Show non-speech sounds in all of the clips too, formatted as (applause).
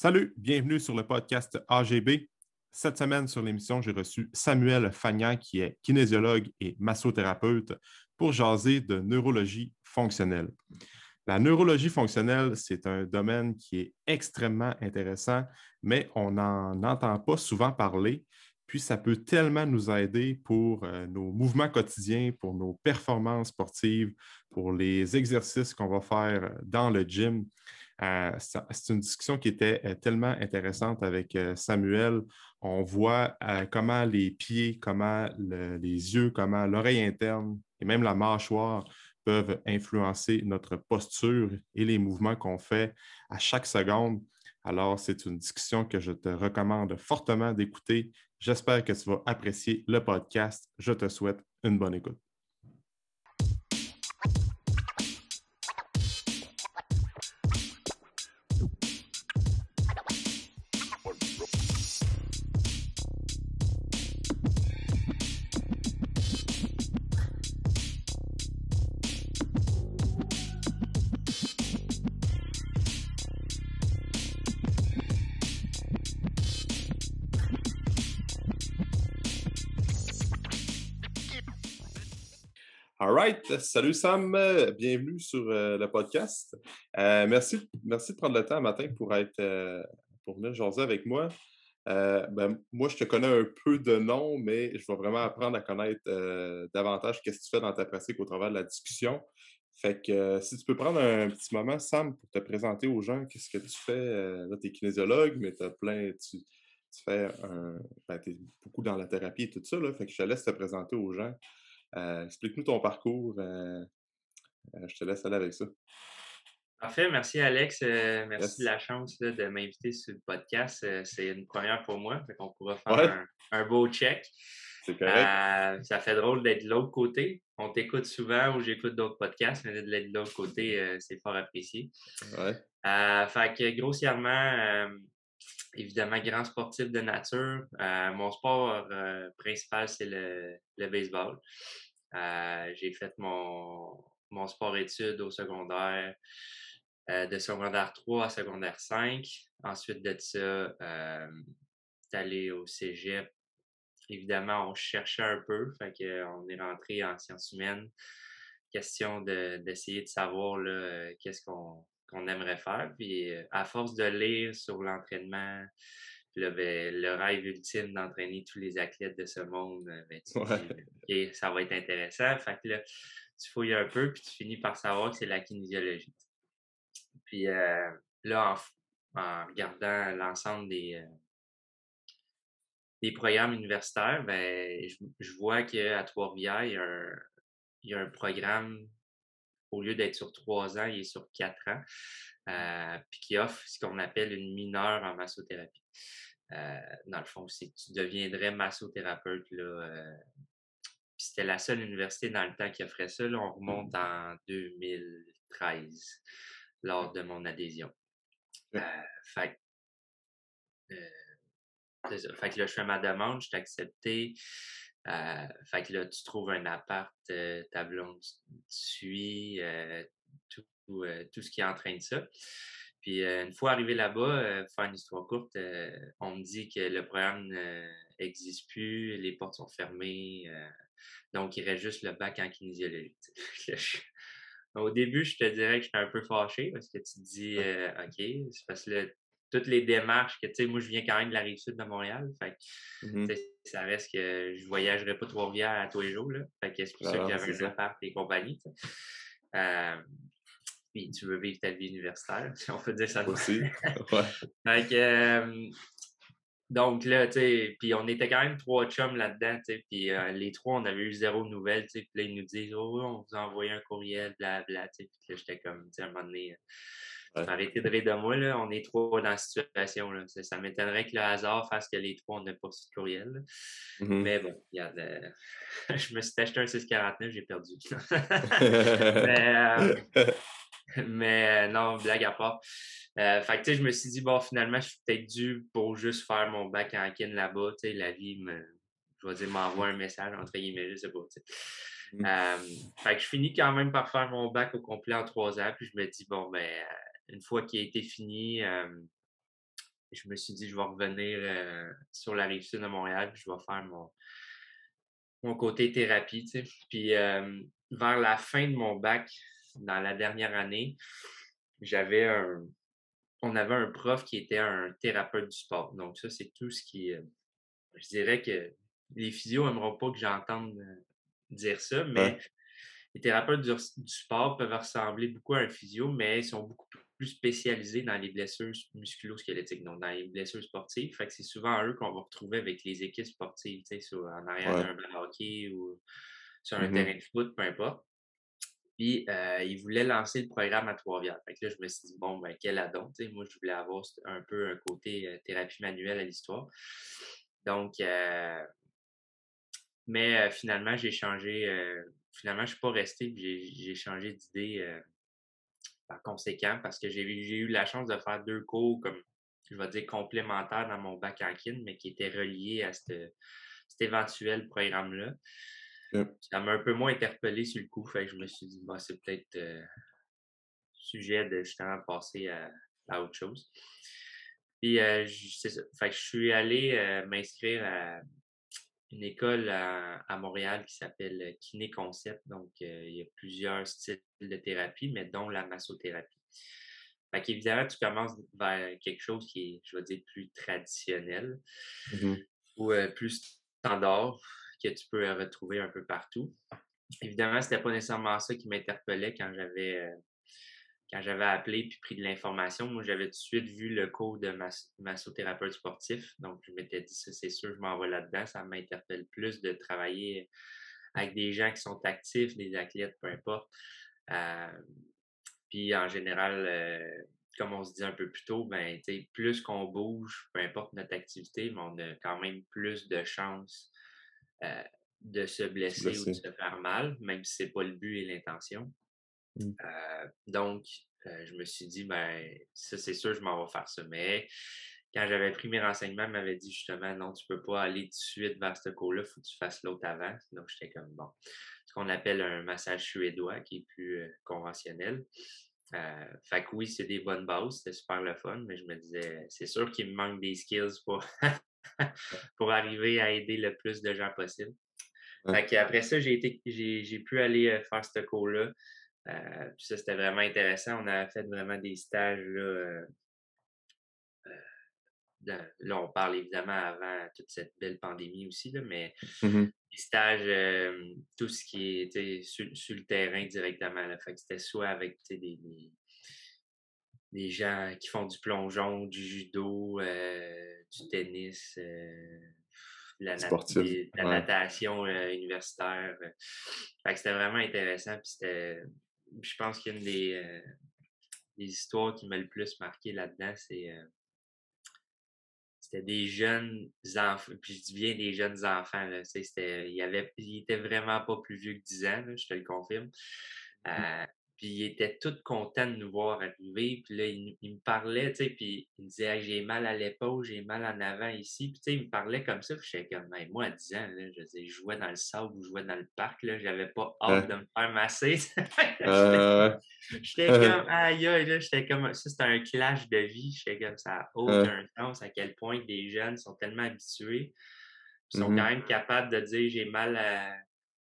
Salut, bienvenue sur le podcast AGB. Cette semaine, sur l'émission, j'ai reçu Samuel Fagnan, qui est kinésiologue et massothérapeute, pour jaser de neurologie fonctionnelle. La neurologie fonctionnelle, c'est un domaine qui est extrêmement intéressant, mais on n'en entend pas souvent parler. Puis ça peut tellement nous aider pour euh, nos mouvements quotidiens, pour nos performances sportives, pour les exercices qu'on va faire dans le gym. Euh, c'est une discussion qui était euh, tellement intéressante avec euh, Samuel. On voit comment les pieds, comment les yeux, comment l'oreille interne et même la mâchoire peuvent influencer notre posture et les mouvements qu'on fait à chaque seconde. Alors, c'est une discussion que je te recommande fortement d'écouter. J'espère que tu vas apprécier le podcast. Je te souhaite une bonne écoute. Salut Sam, bienvenue sur euh, le podcast. Euh, merci, merci de prendre le temps matin pour être euh, pour venir jaser avec moi. Ben, moi, je te connais un peu de nom, mais je vais vraiment apprendre à connaître davantage qu'est-ce que tu fais dans ta pratique au travers de la discussion. Fait que si tu peux prendre un petit moment, Sam, pour te présenter aux gens, qu'est-ce que tu fais? là, tu es kinésiologue, mais tu as plein, tu, fais ben, es beaucoup dans la thérapie et tout ça. Fait que je te laisse te présenter aux gens. Euh, explique-nous ton parcours. Euh, euh, je te laisse aller avec ça. Parfait, merci Alex. merci de la chance de m'inviter sur le podcast. c'est une première pour moi, qu'on pourra faire un, beau check. C'est correct. ça fait drôle d'être de l'autre côté. On t'écoute souvent ou j'écoute d'autres podcasts, mais d'être de l'autre côté, c'est fort apprécié. Ouais. fait que grossièrement, évidemment, grand sportif de nature. Euh, mon sport euh, principal, c'est le, baseball. Euh, j'ai fait mon, mon sport-études au secondaire, de secondaire 3 à secondaire 5. Ensuite de ça, allé au cégep. Évidemment, on cherchait un peu, fait on est rentré en sciences humaines. Question d'essayer de, savoir qu'est-ce qu'on qu'on aimerait faire. Puis euh, à force de lire sur l'entraînement, ben, le, rêve ultime d'entraîner tous les athlètes de ce monde, euh, ben, tu ça va être intéressant. Fait que là, tu fouilles un peu, puis tu finis par savoir que c'est la kinésiologie. Puis euh, là, en, regardant l'ensemble des, des programmes universitaires, ben, je, je vois qu'à Trois-Rivières, il, il y a un programme au lieu d'être sur trois ans, il est sur quatre ans, euh, puis qui offre ce qu'on appelle une mineure en massothérapie. Euh, dans le fond, c'est tu deviendrais massothérapeute. Là, euh, c'était la seule université dans le temps qui offrait ça. Là, on remonte en 2013 lors de mon adhésion. fait, fait que là, je fais ma demande, je t'ai accepté. Euh, fait que là, tu trouves un appart, euh, ta blonde suit, euh, tout, tout, ce qui entraîne ça. Puis une fois arrivé là-bas, pour faire une histoire courte, on me dit que le programme n'existe plus, les portes sont fermées, donc il reste juste le bac en kinésiologie. (laughs) Au début, je te dirais que j'étais un peu fâché parce que tu te dis, OK, c'est parce que toutes les démarches que, tu sais, moi, je viens quand même de la rive sud de Montréal. Fait mmh ça reste que je voyagerais pas Trois-Rivières à tous les jours, là. Fait que c'est pour ça que j'avais un appart et compagnie, euh, puis tu veux vivre ta vie universitaire, (laughs) si on peut dire ça aussi. (laughs) fait que, euh, donc là, tu sais, puis on était quand même trois chums là-dedans, tu sais, puis euh, les trois, on avait eu zéro nouvelle, tu sais, puis là, ils nous disent, oh, on vous a envoyé un courriel, blablabla, tu sais, puis là, j'étais comme, tu sais, à un moment donné, Arrêtez de rire de moi, là. on est trois dans la situation. Là. Ça, m'étonnerait que le hasard fasse que les trois, on n'ait pas reçu de courriel. Mm-hmm. Mais bon, regarde, euh, (laughs) je me suis acheté un 649, j'ai perdu. (laughs) (laughs) mais, euh, (laughs) mais euh, non, blague à part. fait que, je me suis dit, bon, finalement, je suis peut-être dû pour juste faire mon bac en kin là-bas. La vie me, je vais dire, m'envoie un message, entre guillemets, je sais pas. Mm. fait que je finis quand même par faire mon bac au complet en trois ans, puis je me dis, bon, ben, une fois qu'il a été fini, je me suis dit, je vais revenir sur la rive sud de Montréal, puis je vais faire mon, mon côté thérapie. Tu sais. Puis vers la fin de mon bac, dans la dernière année, j'avais un. On avait un prof qui était un thérapeute du sport. Donc, ça, c'est tout ce qui. je dirais que les physios n'aimeront pas que j'entende dire ça, mais les thérapeutes du, sport peuvent ressembler beaucoup à un physio, mais ils sont beaucoup plus spécialisés dans les blessures musculo-squelettiques, donc dans les blessures sportives. Fait que c'est souvent eux qu'on va retrouver avec les équipes sportives, tu sais, en arrière d'un ballon hockey ou sur un mmh terrain de foot, peu importe. Puis, euh, ils voulaient lancer le programme à Trois-Rivières. Fait que là, je me suis dit, bon, ben, quel adon. moi, je voulais avoir un peu un côté euh, thérapie manuelle à l'histoire. Donc, euh, mais finalement, j'ai changé. finalement, je ne suis pas resté. J'ai changé d'idée par conséquent, parce que j'ai eu la chance de faire deux cours comme, je vais dire, complémentaires dans mon bac en kin, mais qui étaient reliés à cet éventuel programme-là. Ça m'a un peu moins interpellé sur le coup, fait que je me suis dit, bah, c'est peut-être euh, sujet de justement passer à, autre chose. Puis, euh, ça. Fait que je suis allé euh, m'inscrire à une école à, Montréal qui s'appelle Kiné Concept. Donc, il y a plusieurs styles de thérapie, mais dont la massothérapie. Fait qu'évidemment, tu commences vers quelque chose qui est, je vais dire, plus traditionnel mmh ou plus standard que tu peux retrouver un peu partout. Évidemment, ce n'était pas nécessairement ça qui m'interpellait quand j'avais quand j'avais appelé puis pris de l'information, moi, j'avais tout de suite vu le cours de massothérapeute sportif. Donc, je m'étais dit, ça, c'est sûr, je m'en là-dedans. Ça m'interpelle plus de travailler avec des gens qui sont actifs, des athlètes, peu importe. Euh, puis, en général, euh, comme on se dit un peu plus tôt, ben, plus qu'on bouge, peu importe notre activité, mais on a quand même plus de chances euh, de se blesser, ou de se faire mal, même si ce n'est pas le but et l'intention. Mmh. Euh, donc, euh, je me suis dit, ben, ça, c'est sûr, je m'en vais faire ça. Mais quand j'avais pris mes renseignements, il m'avait dit justement, non, tu ne peux pas aller tout de suite vers ce cours-là, il faut que tu fasses l'autre avant. Donc, j'étais comme, bon, ce qu'on appelle un massage suédois qui est plus euh, conventionnel. fait que oui, c'est des bonnes bases, c'était super le fun, mais je me disais, c'est sûr qu'il me manque des skills pour, (laughs) (laughs) pour arriver à aider le plus de gens possible. Fait après ça, j'ai, été, j'ai pu aller faire ce cours-là. Euh, puis ça, c'était vraiment intéressant. On a fait vraiment des stages là. Euh, euh, là, on parle évidemment avant toute cette belle pandémie aussi, là, mais mmh des stages, tout ce qui était sur, le terrain directement. Là. Fait que c'était soit avec des, des, gens qui font du plongeon, du judo, du tennis, la, la natation universitaire. C'était vraiment intéressant. Je pense qu'une des, euh, des histoires qui m'a le plus marqué là-dedans, c'est euh, c'était des jeunes enfants, puis je dis bien des jeunes enfants, là, c'était, il, avait, il était vraiment pas plus vieux que 10 ans, je te le confirme. Mmh. Euh, puis il était tout content de nous voir arriver. Puis là, il, me parlait, tu sais, puis il me disait j'ai mal à l'épaule, j'ai mal en avant ici. Puis tu sais, il me parlait comme ça. Puis j'étais comme, moi, à 10 ans, là, je, jouais dans le sable ou je jouais dans le parc, là, j'avais pas hâte de me faire masser. (laughs) j'étais (laughs) comme, aïe, aïe, là, j'étais comme, ça, c'était un clash de vie. J'étais comme, ça n'a aucun sens à quel point des jeunes sont tellement habitués. Ils sont mmh quand même capables de dire j'ai mal à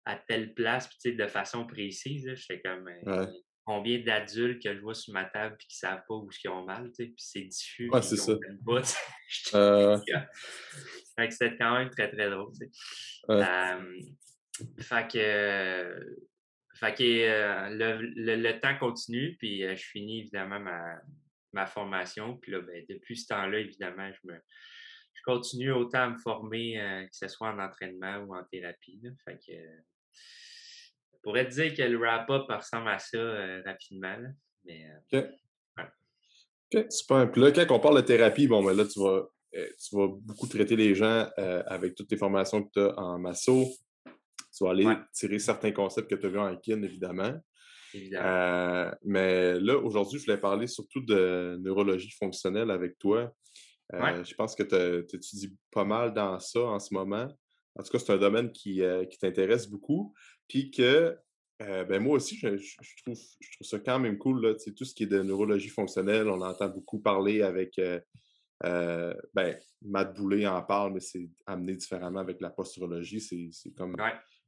à telle place, puis de façon précise. J'étais comme euh, combien d'adultes que je vois sur ma table et qui ne savent pas où ils ont mal, puis c'est diffus. Ouais, c'est ça. Pas, (laughs) (laughs) euh... c'était quand même très, très drôle. fait que, fait que euh, le, le, temps continue, puis euh, je finis évidemment ma, ma formation. Puis là, ben, depuis ce temps-là, évidemment, je me je continue autant à me former, que ce soit en entraînement ou en thérapie. Fait que, je pourrais te dire que le wrap-up ressemble à ça euh, rapidement. Mais, euh, OK. OK, super. Puis là, quand on parle de thérapie, bon, ben là, tu vas, euh, tu vas beaucoup traiter les gens avec toutes tes formations que tu as en masso. Tu vas aller tirer certains concepts que tu as vus en kin, évidemment. Évidemment. mais là, aujourd'hui, je voulais parler surtout de neurologie fonctionnelle avec toi. Je pense que tu étudies pas mal dans ça en ce moment. En tout cas, c'est un domaine qui, euh, t'intéresse beaucoup. Puis que, euh, ben moi aussi, je, trouve, je trouve ça quand même cool. Là, tout ce qui est de neurologie fonctionnelle, on entend beaucoup parler avec, euh, Euh, ben, Matt Boulay en parle, mais c'est amené différemment avec la posturologie. C'est comme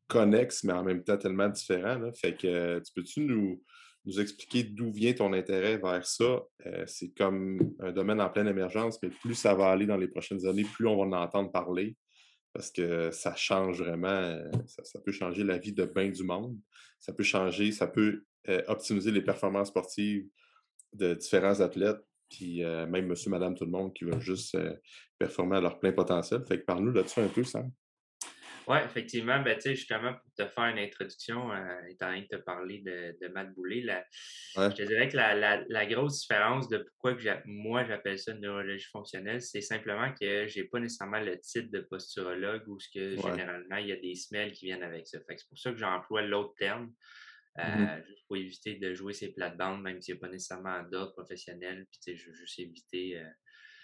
connexe, mais en même temps tellement différent. Fait que tu peux-tu nous, nous expliquer d'où vient ton intérêt vers ça? C'est comme un domaine en pleine émergence, mais plus ça va aller dans les prochaines années, plus on va en entendre parler. Parce que ça change vraiment, euh, ça, peut changer la vie de bien du monde. Ça peut changer, ça peut optimiser les performances sportives de différents athlètes puis euh, même monsieur, madame, tout le monde qui veut juste euh, performer à leur plein potentiel. Fait que parle-nous là-dessus un peu, Sam. Oui, effectivement, ben, justement, pour te faire une introduction, euh, étant donné que tu as parlé de, de Matt Boulay, je te dirais que la, grosse différence de pourquoi que moi j'appelle ça neurologie fonctionnelle, c'est simplement que je n'ai pas nécessairement le titre de posturologue ou ce que généralement il y a des semelles qui viennent avec ça. c'est pour ça que j'emploie l'autre terme. Mmh euh, juste pour éviter de jouer ces plates-bandes, même s'il n'y a pas nécessairement d'ordre professionnel. Puis, je veux juste éviter, euh,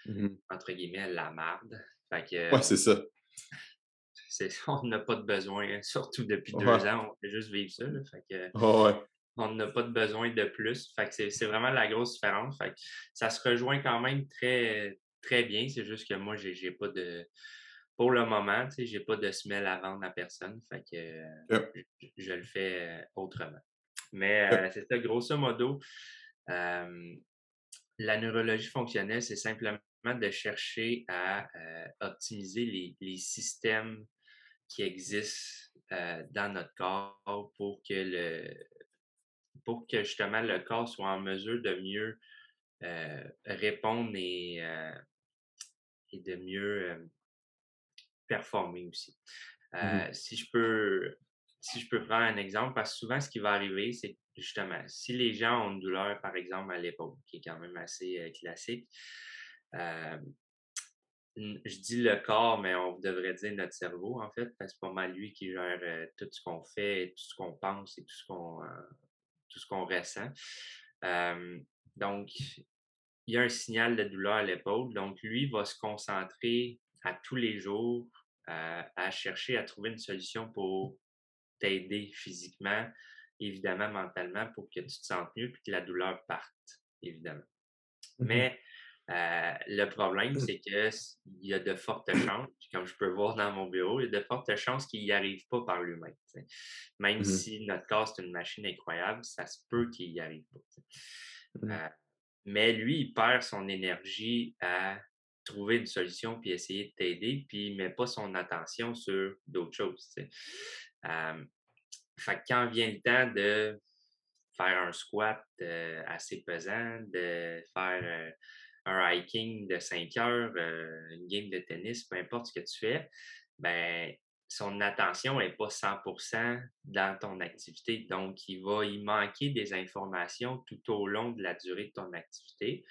mmh entre guillemets, la marde. Fait ouais, c'est ça. (laughs) on n'a pas de besoin, hein, surtout depuis deux ans, on fait juste vivre ça. fait que, On n'a pas de besoin de plus. Fait que c'est vraiment la grosse différence. Fait que ça se rejoint quand même très, très bien. C'est juste que moi, j'ai pas de pour le moment, je n'ai pas de semelle à vendre à personne. Fait que je, le fais euh, autrement. Mais euh, c'est ça, grosso modo, la neurologie fonctionnelle, c'est simplement de chercher à euh, optimiser les, systèmes qui existent dans notre corps pour que le pour que justement le corps soit en mesure de mieux répondre et, et de mieux performer aussi. Mmh euh, si je peux si je peux prendre un exemple, parce que souvent, ce qui va arriver, c'est justement, si les gens ont une douleur, par exemple, à l'épaule, qui est quand même assez euh, classique, euh, je dis le corps, mais on devrait dire notre cerveau, en fait, parce que c'est pas mal lui qui gère tout ce qu'on fait, tout ce qu'on pense et tout ce qu'on tout ce qu'on ressent. donc, il y a un signal de douleur à l'épaule. Donc, lui va se concentrer à tous les jours à, chercher à trouver une solution pour t'aider physiquement, évidemment mentalement, pour que tu te sentes mieux et que la douleur parte, évidemment. Mmh Mais euh, le problème, mmh. c'est qu'il y a de fortes (clears throat) chances, comme je peux voir dans mon bureau, il y a de fortes chances qu'il n'y arrive pas par lui-même. Même mmh si notre corps, c'est une machine incroyable, ça se peut qu'il n'y arrive pas. Euh, mais lui, il perd son énergie à trouver une solution puis essayer de t'aider, puis il ne met pas son attention sur d'autres choses. Euh, fait quand vient le temps de faire un squat euh, assez pesant, de faire un hiking de 5 heures, une game de tennis, peu importe ce que tu fais, ben son attention n'est pas 100% dans ton activité. Donc, il va y manquer des informations tout au long de la durée de ton activité.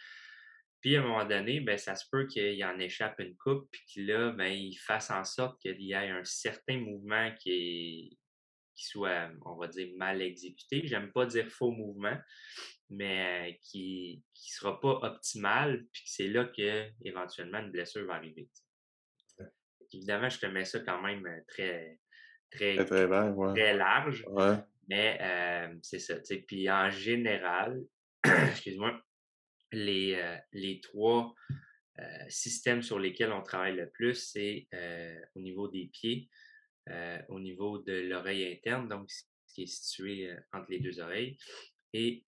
Puis à un moment donné, ben, ça se peut qu'il en échappe une coupe, puis que là, ben, il fasse en sorte qu'il y ait un certain mouvement qui, est, qui soit, on va dire, mal exécuté. J'aime pas dire faux mouvement, mais qui ne sera pas optimal, puis c'est là que éventuellement une blessure va arriver. Évidemment, je te mets ça quand même euh, très, très, très, large. Mais euh, c'est ça. Puis en général, (clears throat) excuse-moi, les, euh, les trois euh, systèmes sur lesquels on travaille le plus, c'est euh, au niveau des pieds, au niveau de l'oreille interne, donc ce qui est situé entre les deux oreilles, et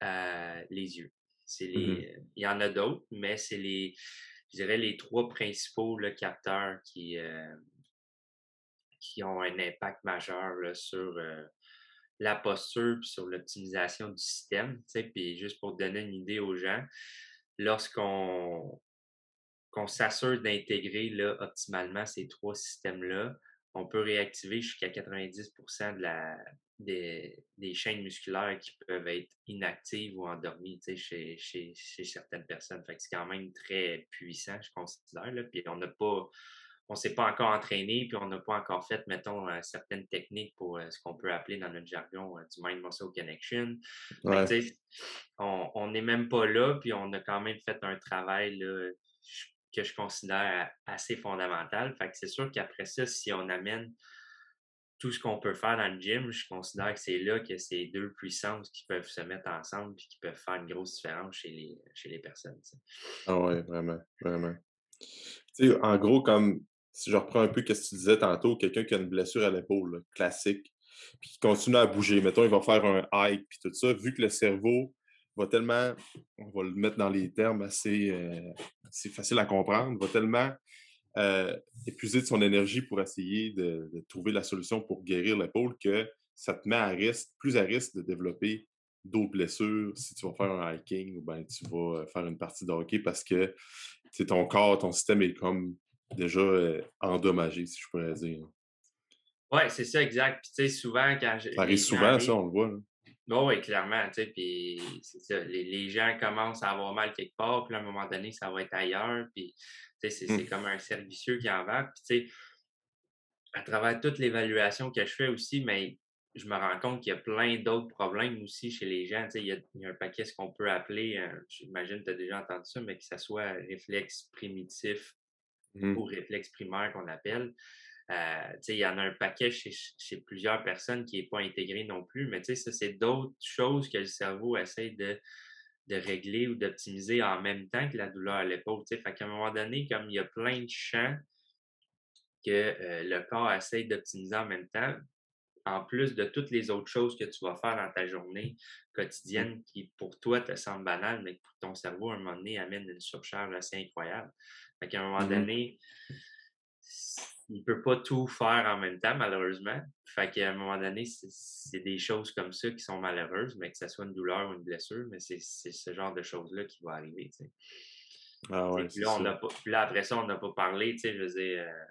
les yeux. C'est mmh les, Il y en a d'autres, mais c'est les, je dirais, les trois principaux capteurs qui, qui ont un impact majeur sur la posture et sur l'optimisation du système. Puis juste pour donner une idée aux gens, lorsqu'on s'assure d'intégrer optimalement ces trois systèmes-là, on peut réactiver jusqu'à 90 de la, des, chaînes musculaires qui peuvent être inactives ou endormies chez, chez, certaines personnes. c'est quand même très puissant, je considère. Là. Puis on n'a pas on s'est pas encore entraîné, puis on n'a pas encore fait, mettons, euh, certaines techniques pour euh, ce qu'on peut appeler dans notre jargon euh, du Mind Muscle Connection. on n'est même pas là, puis on a quand même fait un travail que je considère assez fondamental. Fait que c'est sûr qu'après ça, si on amène tout ce qu'on peut faire dans le gym, je considère que c'est là que c'est deux puissances qui peuvent se mettre ensemble et qui peuvent faire une grosse différence chez les, chez les personnes. Ah oui, vraiment, vraiment. en gros, comme si je reprends un peu ce que tu disais tantôt, quelqu'un qui a une blessure à l'épaule, classique, puis qui continue à bouger. Mettons, il va faire un hike, puis tout ça, vu que le cerveau va tellement, on va le mettre dans les termes assez, euh, faciles à comprendre, va tellement euh, épuiser de son énergie pour essayer de, trouver la solution pour guérir l'épaule que ça te met à risque, plus à risque de développer d'autres blessures si tu vas faire un hiking ou ben, tu vas faire une partie de hockey parce que ton corps, ton système est comme déjà euh, endommagé, si je pourrais dire. Oui, c'est ça, exact. Puis, tu sais, souvent, quand je. Ça arrive souvent, ça, on le voit. Oui, clairement, tu sais, puis c'est ça. Les, gens commencent à avoir mal quelque part, puis à un moment donné, ça va être ailleurs, puis, tu sais, c'est mmh. comme un servicieux qui en va. Puis, tu sais, à travers toute l'évaluation que je fais aussi, mais je me rends compte qu'il y a plein d'autres problèmes aussi chez les gens. Tu sais, il, y a, un paquet, ce qu'on peut appeler, euh, j'imagine que tu as déjà entendu ça, mais que ça soit réflexe primitif mmh. ou réflexe primaire qu'on appelle. Euh, il y en a un paquet chez, plusieurs personnes qui n'est pas intégré non plus, mais ça, c'est d'autres choses que le cerveau essaie de, de régler ou d'optimiser en même temps que la douleur à l'épaule. Fait qu'à un moment donné, comme il y a plein de champs que euh, le corps essaie d'optimiser en même temps, en plus de toutes les autres choses que tu vas faire dans ta journée quotidienne qui, pour toi, te semblent banales, mais pour ton cerveau, à un moment donné, amène une surcharge assez incroyable. Fait qu'à un moment mmh donné, il ne peut pas tout faire en même temps, malheureusement. Fait qu'à un moment donné, c'est des choses comme ça qui sont malheureuses, mais que ce soit une douleur ou une blessure, mais c'est ce genre de choses-là qui vont arriver. Ah ouais, puis, là, après ça, on n'a pas parlé, tu sais, je veux dire, euh,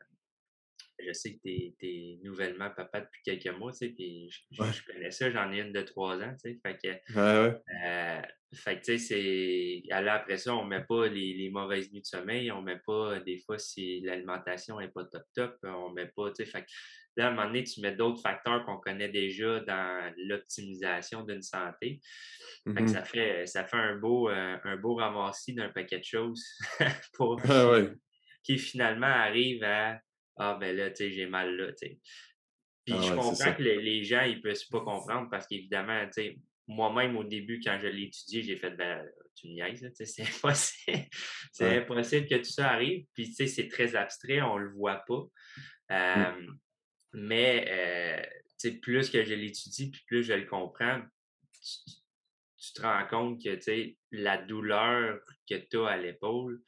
je sais que tu es, nouvellement papa depuis quelques mois, tu sais, puis je, connais ça, j'en ai une de trois ans, tu sais, fait que, euh, fait que, tu sais, c'est, après ça, on met pas les, mauvaises nuits de sommeil, on met pas, des fois, si l'alimentation est pas top top, on met pas, tu sais, fait que, là, à un moment donné, tu mets d'autres facteurs qu'on connaît déjà dans l'optimisation d'une santé. Fait que mmh ça fait, ça fait un beau, euh, un beau ramassis d'un paquet de choses (laughs) pour, ah qui finalement arrive à ah, ben là, tu sais, j'ai mal là, tu sais. Puis ah je comprends que les, gens, ils ne peuvent pas comprendre parce qu'évidemment, tu sais, moi-même, au début, quand je l'ai étudié, j'ai fait, ben, tu niaises, tu sais, c'est (laughs) impossible. c'est impossible que tout ça arrive. Puis, tu sais, c'est très abstrait, on ne le voit pas. Mmh. Mais, euh, tu sais, plus que je l'étudie, puis plus je le comprends, tu, tu te rends compte que, tu sais, la douleur que tu as à l'épaule,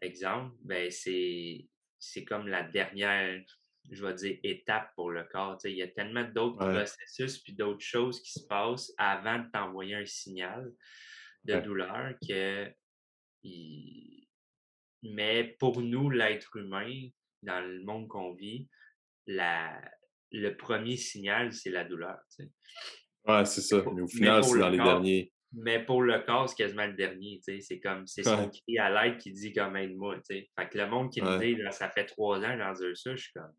exemple, ben, c'est c'est comme la dernière, je vais dire, étape pour le corps. il y a tellement d'autres processus puis d'autres choses qui se passent avant de t'envoyer un signal de douleur que. Mais pour nous, l'être humain, dans le monde qu'on vit, la... le premier signal, c'est la douleur. Oui, c'est ça. Mais au final, c'est dans les derniers. Mais pour le corps, c'est quasiment le dernier, C'est comme, c'est son cri à l'aide qui dit comme aide-moi, Fait que le monde qui me dit, ça fait trois ans, j'en dire ça, je suis comme,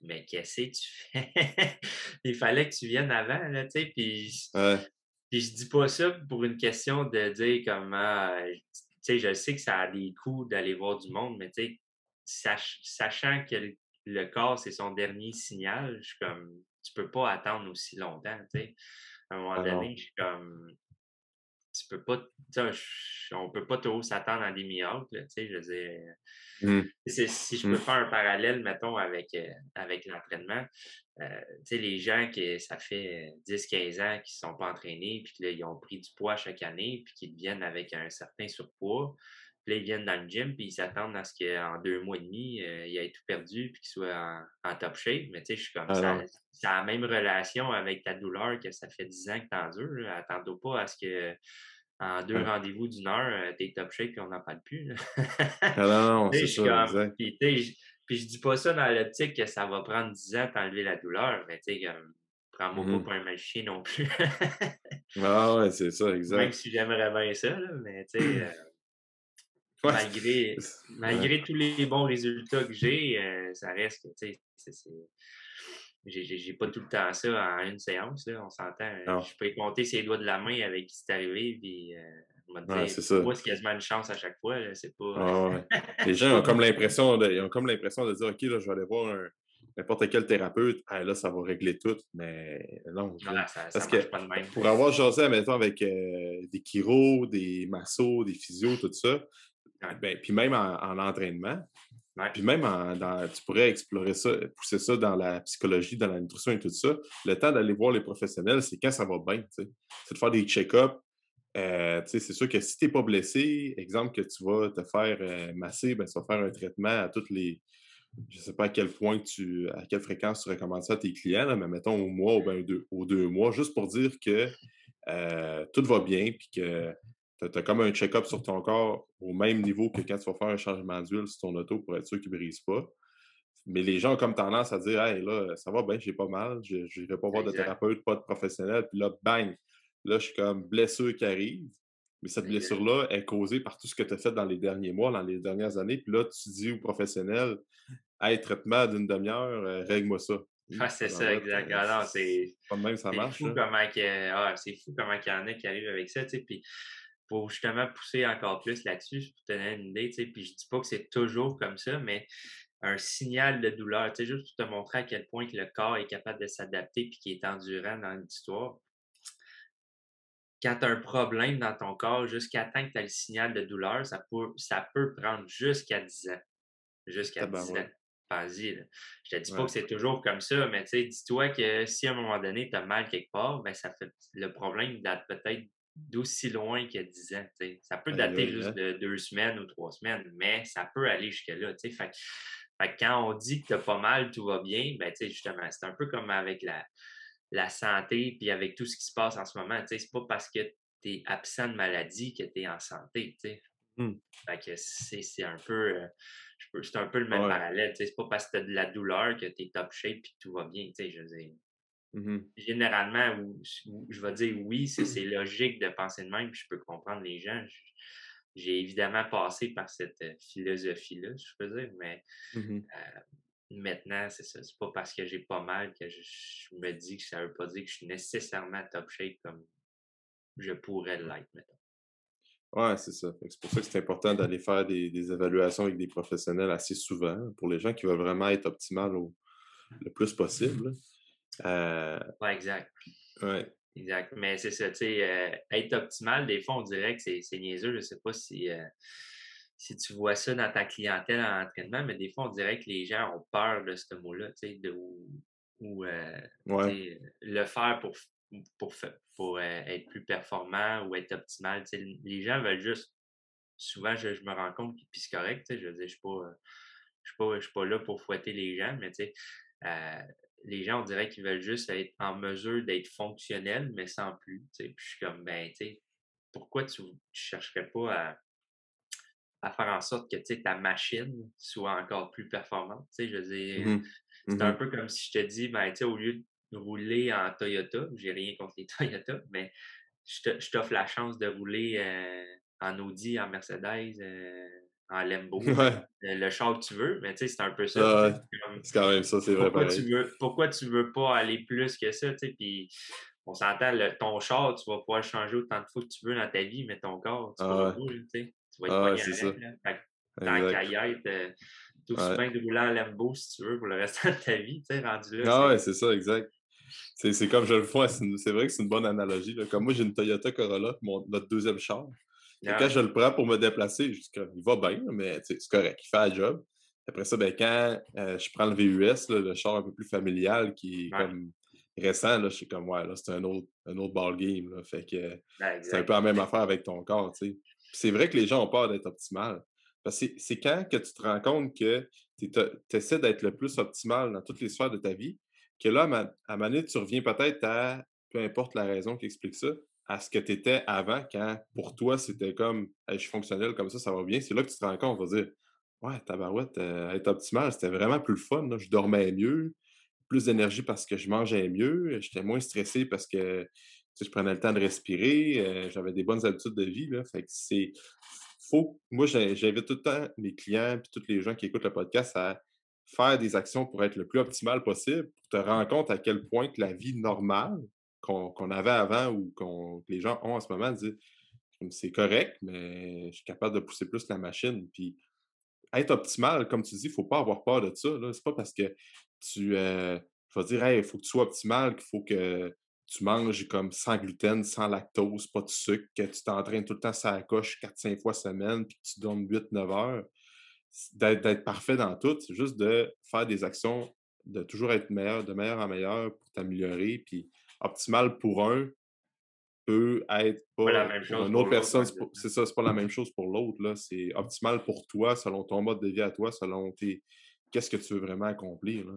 mais qu'est-ce que tu fais? (laughs) Il fallait que tu viennes avant, là, tu sais, puis, puis je dis pas ça pour une question de dire comment, tu sais, je sais que ça a des coûts d'aller voir du monde, mais tu sais, sachant que le, corps, c'est son dernier signal, je suis comme, tu peux pas attendre aussi longtemps, tu sais. À un moment ah donné, je suis comme, tu peux pas, on peut pas trop s'attendre à des miracles, tu sais, je veux dire. Mmh. Si je peux mmh. faire un parallèle, mettons, avec, euh, avec l'entraînement, euh, tu sais, les gens qui, ça fait 10-15 ans qui ne sont pas entraînés, puis qu'ils ont pris du poids chaque année, puis qu'ils viennent avec un certain surpoids, puis là, ils viennent dans le gym, puis ils s'attendent à ce qu'en deux mois et demi, euh, ils aient tout perdu, puis qu'ils soient en, top shape. Mais tu sais, je suis comme ah ça. C'est la même relation avec ta douleur que ça fait 10 ans que tu endures. Attends pas à ce que en deux rendez-vous d'une heure, euh, t'es top shape et on n'en parle plus. ah non, non (laughs) c'est ça, Puis, puis je dis pas ça dans l'optique que ça va prendre 10 ans d'enlever la douleur, mais tu sais, comme, prends-moi pas mmh pour un magicien non plus. ah ouais, c'est ça, (laughs) exact. Même si j'aimerais bien ça, là, mais tu sais, (clears throat) euh, malgré, malgré tous les bons résultats que j'ai, euh, ça reste que, tu sais, j'ai pas tout le temps ça en une séance. Là, on s'entend. Je peux compter ses doigts de la main avec qui c'est arrivé. Puis, euh, on va dire, c'est quasiment une chance à chaque fois. C'est pas. Ah, (laughs) les gens ont comme l'impression de, ont comme l'impression de dire OK, là, je vais aller voir n'importe quel thérapeute. Ah, là, ça va régler tout. Mais non. parce que pas de même. pour avoir jasé, mettons, avec euh, des chiros, des massos, des physios, tout ça, Ben, puis même en, entraînement, puis même dans, tu pourrais explorer ça, pousser ça dans la psychologie, dans la nutrition et tout ça. Le temps d'aller voir les professionnels, c'est quand ça va bien. C'est de faire des check-ups. Euh, c'est sûr que si tu n'es pas blessé, exemple que tu vas te faire euh, masser, ben, tu vas faire un traitement à toutes les. Je ne sais pas à quel point tu. à quelle fréquence tu recommandes ça à tes clients, mais mettons au mois ou ben, deux, aux deux mois, juste pour dire que euh, tout va bien puis que tu as, comme un check-up sur ton corps au même niveau que quand tu vas faire un changement d'huile sur ton auto pour être sûr qu'il ne brise pas. Mais les gens ont comme tendance à dire Hey, là, ça va bien, j'ai pas mal, je ne vais pas voir de thérapeute, pas de professionnel. Puis là, bang, là, je suis comme blessure qui arrive. Mais cette blessure-là est causée par tout ce que tu as fait dans les derniers mois, dans les dernières années. Puis là, tu dis au professionnel Hey, traitement d'une demi-heure, euh, règle-moi ça. Ah, c'est ça, exact. Ah, c'est ça marche. Fou comment ah, c'est fou comment il y en a qui arrivent avec ça. Puis pour justement pousser encore plus là-dessus, pour te donner une idée, puis je dis pas que c'est toujours comme ça, mais un signal de douleur, juste pour te montrer à quel point que le corps est capable de s'adapter et qu'il est endurant dans l'histoire. Quand tu as un problème dans ton corps, jusqu'à temps que tu as le signal de douleur, ça peut, ça peut prendre jusqu'à 10 ans. Jusqu'à 10 ans. Vas-y. Je te dis pas que c'est toujours comme ça, mais dis-toi que si à un moment donné, tu as mal quelque part, ben, ça fait le problème date peut-être d'aussi loin qu'il y a 10 ans. Ça peut dater juste de deux semaines ou trois semaines, mais ça peut aller jusque-là. Fait, fait, quand on dit que tu as pas mal, tout va bien, ben, justement, c'est un peu comme avec la, la santé puis avec tout ce qui se passe en ce moment. C'est pas parce que tu es absent de maladie que tu es en santé. Mmh. Fait que c'est un peu. Euh, c'est un peu le même parallèle. C'est pas parce que tu as de la douleur que tu es top shape et que tout va bien. Je veux dire, Mmh Généralement, je vais dire oui, c'est logique de penser de même, puis je peux comprendre les gens. J'ai évidemment passé par cette euh, philosophie-là, je peux dire, mais mmh euh, maintenant, c'est ça. C'est pas parce que j'ai pas mal que je, me dis que ça veut pas dire que je suis nécessairement top shape comme je pourrais l'être, maintenant. Oui, c'est ça. C'est pour ça que c'est important d'aller faire des, évaluations avec des professionnels assez souvent pour les gens qui veulent vraiment être optimal le plus possible. Euh, oui, exact. Ouais. Exact. Mais c'est ça, tu sais, euh, être optimal, des fois, on dirait que c'est niaiseux. Je ne sais pas si, euh, si tu vois ça dans ta clientèle en entraînement, mais des fois, on dirait que les gens ont peur de ce mot-là, tu sais, ou, le faire pour, pour, pour être plus performant ou être optimal. Les gens veulent juste, souvent, je, me rends compte, puis c'est correct, tu sais, je veux dire, je ne suis, suis, pas là pour fouetter les gens, mais tu sais, les gens, on dirait qu'ils veulent juste être en mesure d'être fonctionnels, mais sans plus. Puis je suis comme, ben, tu sais, pourquoi tu ne chercherais pas à, faire en sorte que ta machine soit encore plus performante? Je veux dire, mmh c'est un mmh peu comme si je te dis, ben, au lieu de rouler en Toyota, j'ai rien contre les (laughs) Toyota, mais je t'offre la chance de rouler euh, en Audi, en Mercedes, euh, en Lembo, (laughs) le char que tu veux, mais tu sais, c'est un peu ça. c'est quand même ça, c'est vrai. Pourquoi tu, veux, pourquoi tu veux pas aller plus que ça, tu sais, puis on s'entend, ton char, tu vas pouvoir le changer autant de fois que tu veux dans ta vie, mais ton corps, tu vas ah, tu sais, tu vas être ah, c'est ça. La caillette, euh, tout ouais. bien de rouler en Lembo si tu veux pour le restant (laughs) de ta vie, tu sais, rendu là. Ah ouais, c'est ça, exact. C'est comme je le vois, c'est vrai que c'est une bonne analogie. Comme moi, j'ai une Toyota Corolla, mon, notre deuxième char. Quand je le prends pour me déplacer, je il va bien, mais c'est correct, il fait le job. Après ça, ben, quand euh, je prends le VUS, le char un peu plus familial qui est comme récent, là, je suis comme, ouais, là, c'est un autre, un autre ballgame. Fait que c'est un peu la même affaire avec ton corps. C'est vrai que les gens ont peur d'être optimal. Parce que c'est quand que tu te rends compte que tu essaies d'être le plus optimal dans toutes les sphères de ta vie, que là, à un moment tu reviens peut-être à, peu importe la raison qui explique ça, à ce que tu étais avant, quand pour toi, c'était comme je suis fonctionnel comme ça, ça va bien. C'est là que tu te rends compte, on va dire Ouais, tabarouette, euh, être optimal, c'était vraiment plus le fun. Je dormais mieux, plus d'énergie parce que je mangeais mieux, j'étais moins stressé parce que je prenais le temps de respirer, euh, j'avais des bonnes habitudes de vie. Fait que c'est. Faut, moi, j'invite tout le temps mes clients et tous les gens qui écoutent le podcast à faire des actions pour être le plus optimal possible, pour te rendre compte à quel point que la vie normale, qu'on avait avant ou que les gens ont en ce moment, c'est correct, mais je suis capable de pousser plus la machine. Puis être optimal, comme tu dis, il ne faut pas avoir peur de ça. Ce n'est pas parce que tu euh, vas dire il faut que tu sois optimal qu'il faut que tu manges comme sans gluten, sans lactose, pas de sucre, que tu t'entraînes tout le temps ça coche 4-5 fois semaine, puis que tu dormes 8-9 heures, d'être parfait dans tout, c'est juste de faire des actions, de toujours être meilleur, de meilleur en meilleur pour t'améliorer, puis optimal pour un peut être pas, la même chose une autre personne, c'est ça, c'est pas la même chose pour l'autre, c'est optimal pour toi, selon ton mode de vie à toi, selon tes, qu'est-ce que tu veux vraiment accomplir, là.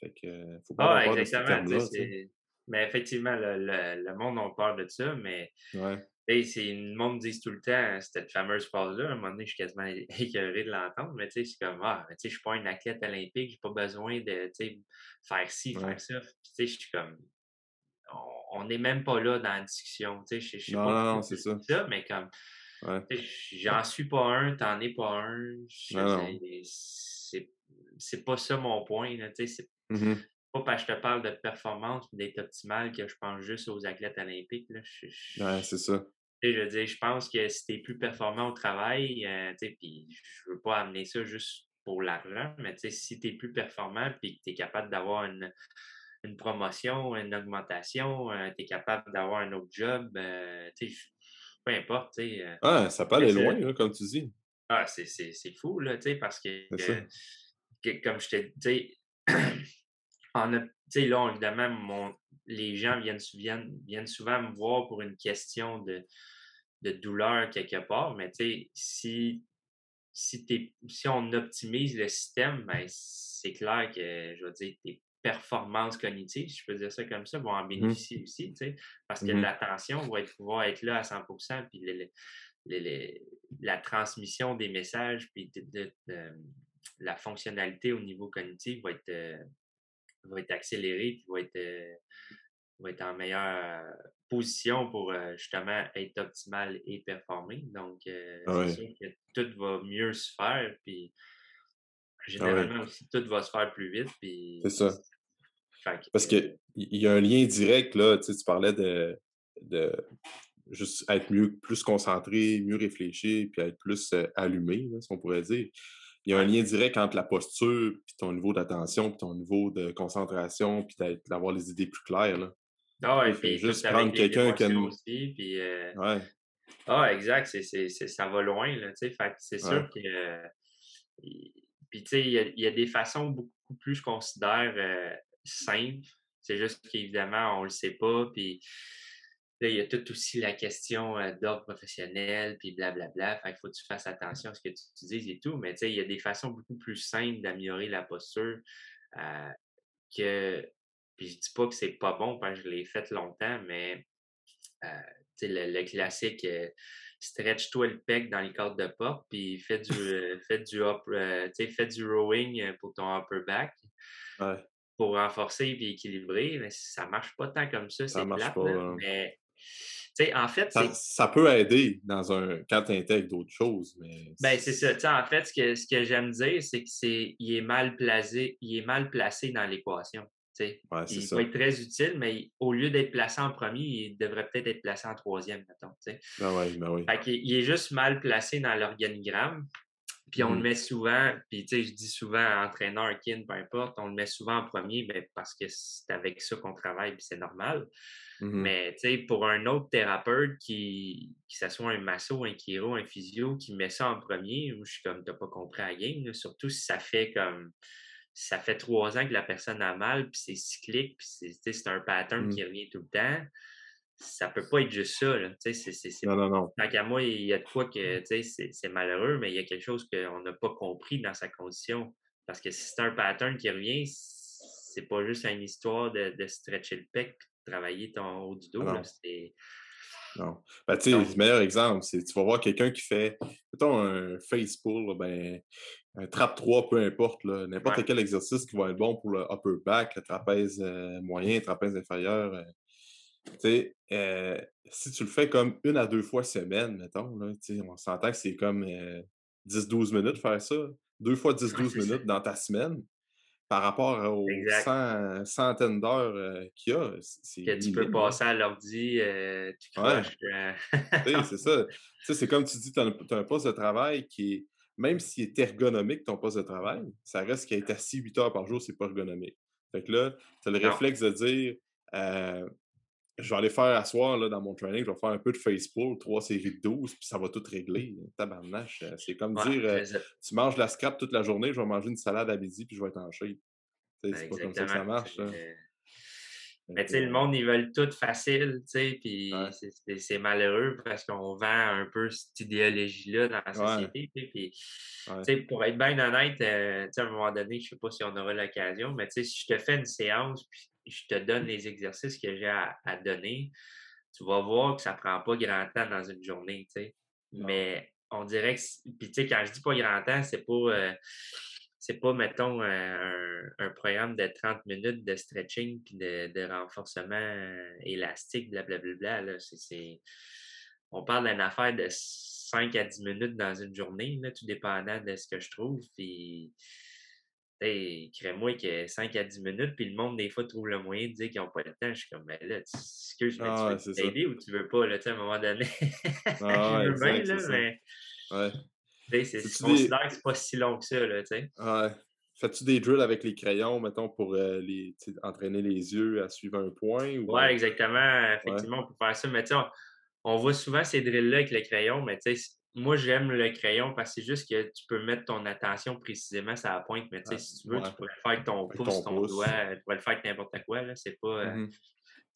Fait que, faut pas ah, exactement, mais effectivement, le, monde a peur de ça, mais c'est le monde dit tout le temps hein, cette fameuse phrase-là. À un moment donné, je suis quasiment (laughs) écœuré de l'entendre, mais c'est comme Ah, je ne suis pas un athlète olympique, je n'ai pas besoin de faire ci, faire ça. je suis comme on n'est même pas là dans la discussion. Je sais pas non, non c'est ça. ça. Mais comme j'en suis pas un, t'en es pas un. C'est pas ça mon point. C'est mmh pas parce que je te parle de performance d'être optimal que je pense juste aux athlètes olympiques. Là. c'est ça. je veux dire, je pense que si tu es plus performant au travail, euh, puis je veux pas amener ça juste pour l'argent, mais si tu es plus performant et que tu es capable d'avoir une, promotion, une augmentation, euh, tu es capable d'avoir un autre job, euh, peu importe. ah, ça peut aller loin, comme tu dis. Ah, c'est fou, là, parce que, que, comme je te dis, (clears throat) là, évidemment, les gens viennent, viennent, souvent me voir pour une question de, douleur quelque part, mais si, si, si on optimise le système, ben, c'est clair que, je veux dire, tes performances cognitives, si je peux dire ça comme ça, vont en mmh bénéficier aussi, parce que mmh l'attention va être, pouvoir être là à 100% puis la transmission des messages, puis la fonctionnalité au niveau cognitif va être, euh, va être accéléré puis va être, euh, va être en meilleure position pour euh, justement être optimal et performer. Donc, euh, c'est sûr que tout va mieux se faire. Puis, ah généralement tout va se faire plus vite. Puis, c'est ça. Parce qu'il y a un lien direct, là, tu, parlais de, de juste être mieux, plus concentré, mieux réfléchi, puis être plus allumé, si on pourrait dire il y a un lien direct entre la posture, puis ton niveau d'attention, puis ton niveau de concentration, puis d'avoir les idées plus claires. Là. Ah ouais, puis juste prendre quelqu'un qui a aussi, puis euh... ouais. Ah, exact, ça va loin, là, tu sais, fait c'est sûr que... puis, tu sais, il y, a des façons beaucoup plus, je considère, euh, simples. C'est juste qu'évidemment, on le sait pas, puis Là, il y a tout aussi la question euh, d'ordre professionnel, puis blablabla. Fait qu'il faut que tu fasses attention à ce que tu, dis et tout. Mais tu sais, il y a des façons beaucoup plus simples d'améliorer la posture euh, que. Puis je dis pas que c'est pas bon parce que je l'ai fait longtemps, mais tu sais, le, classique stretch-toi le pec dans les cordes de porte, puis fais du, (laughs) fais du, fais du rowing pour ton upper back. Pour renforcer et équilibrer, mais ça marche pas tant comme ça, c'est plate. Pas, mais en fait, ça, peut aider dans un quand tu intègres d'autres choses. Mais ben, c'est ça. en fait, ce que, ce que j'aime dire, c'est qu'il est mal placé, il est mal placé dans l'équation. Il va être très utile, mais au lieu d'être placé en premier, il devrait peut-être être placé en troisième, mettons. Ben ben il, est juste mal placé dans l'organigramme. Puis on le mmh. met souvent, puis tu sais, je dis souvent entraîneur, kin, peu importe, on le met souvent en premier ben, parce que c'est avec ça qu'on travaille, puis c'est normal. Mmh Mais tu sais, pour un autre thérapeute qui, que ce soit un masso, un chiro, un physio, qui met ça en premier, je suis comme, t'as pas compris la game, surtout si ça fait comme, ça fait trois ans que la personne a mal, puis c'est cyclique, puis c'est un pattern mmh. qui revient tout le temps ça peut pas être juste ça. Là. C'est, c'est, non, non, non. Tant qu'à moi, il y a de quoi que c'est, c'est malheureux, mais il y a quelque chose qu'on n'a pas compris dans sa condition. Parce que si c'est un pattern qui revient, c'est pas juste une histoire de, de stretcher le pec travailler ton haut du dos. Non. Non. Ben, tu sais, le meilleur exemple, c'est tu vas voir quelqu'un qui fait, mettons, un face pull, ben, un trap 3, peu importe, n'importe quel exercice qui va être bon pour le upper back, le trapèze euh, moyen, le trapèze inférieur. Euh, tu sais, euh, si tu le fais comme une à deux fois semaine, mettons, là, on s'entend que c'est comme 10-12 minutes faire ça. Deux fois 10-12 minutes dans ta semaine par rapport aux centaines d'heures euh, qu'il y a. Que tu peux passer à l'ordi, euh, tu croches. Euh. (laughs) c'est ça. c'est comme tu dis, tu as, un poste de travail qui est, même s'il est ergonomique, ton poste de travail, ça reste qu'être assis 8 heures par jour, c'est pas ergonomique. Fait que là, tu as le réflexe de dire, je vais aller faire asseoir là, dans mon training, je vais faire un peu de Facebook, trois séries de 12, puis ça va tout régler. Tabarnache. Euh, c'est comme dire euh, tu manges la scrap toute la journée, je vais manger une salade à midi, puis je vais être en shape. C'est pas comme ça que ça marche. Mais tu sais, le monde, ils veulent tout facile, tu sais, puis c'est malheureux parce qu'on vend un peu cette idéologie-là dans la société, puis, tu sais, pour être bien honnête, euh, tu sais, à un moment donné, je sais pas si on aura l'occasion, mais tu sais, si je te fais une séance, puis je te donne les exercices que j'ai à, donner, tu vas voir que ça prend pas grand temps dans une journée, tu sais. Mais on dirait que, puis tu sais, quand je dis pas grand temps, c'est pas... Euh, c'est pas, mettons, un, programme de 30 minutes de stretching puis de, renforcement euh, élastique, blablabla. Là. On parle d'une affaire de 5 à 10 minutes dans une journée, là, tout dépendant de ce que je trouve. Puis, crée-moi que 5 à 10 minutes, puis le monde, des fois, trouve le moyen de dire qu'ils n'ont pas le temps. Je suis comme, ben là, excuse, moi ah, tu veux t'aider ou tu veux pas, là, à un moment donné? (laughs) Ah, je veux bien, là, mais. Ouais. Je considère que c'est pas si long que ça, là, tu sais. Ouais. Fais-tu des drills avec les crayons, mettons, pour euh, les, entraîner les yeux à suivre un point? Ou... Ouais, exactement. Effectivement, pour faire ça. Mais tu on, voit souvent ces drills-là avec les crayons, mais tu sais, moi, j'aime le crayon parce que c'est juste que tu peux mettre ton attention précisément à la pointe, mais tu sais, si tu veux, tu pourrais le faire avec ton pouce, ton, doigt, tu pourrais le faire avec n'importe quoi, là. C'est pas... Euh, mmh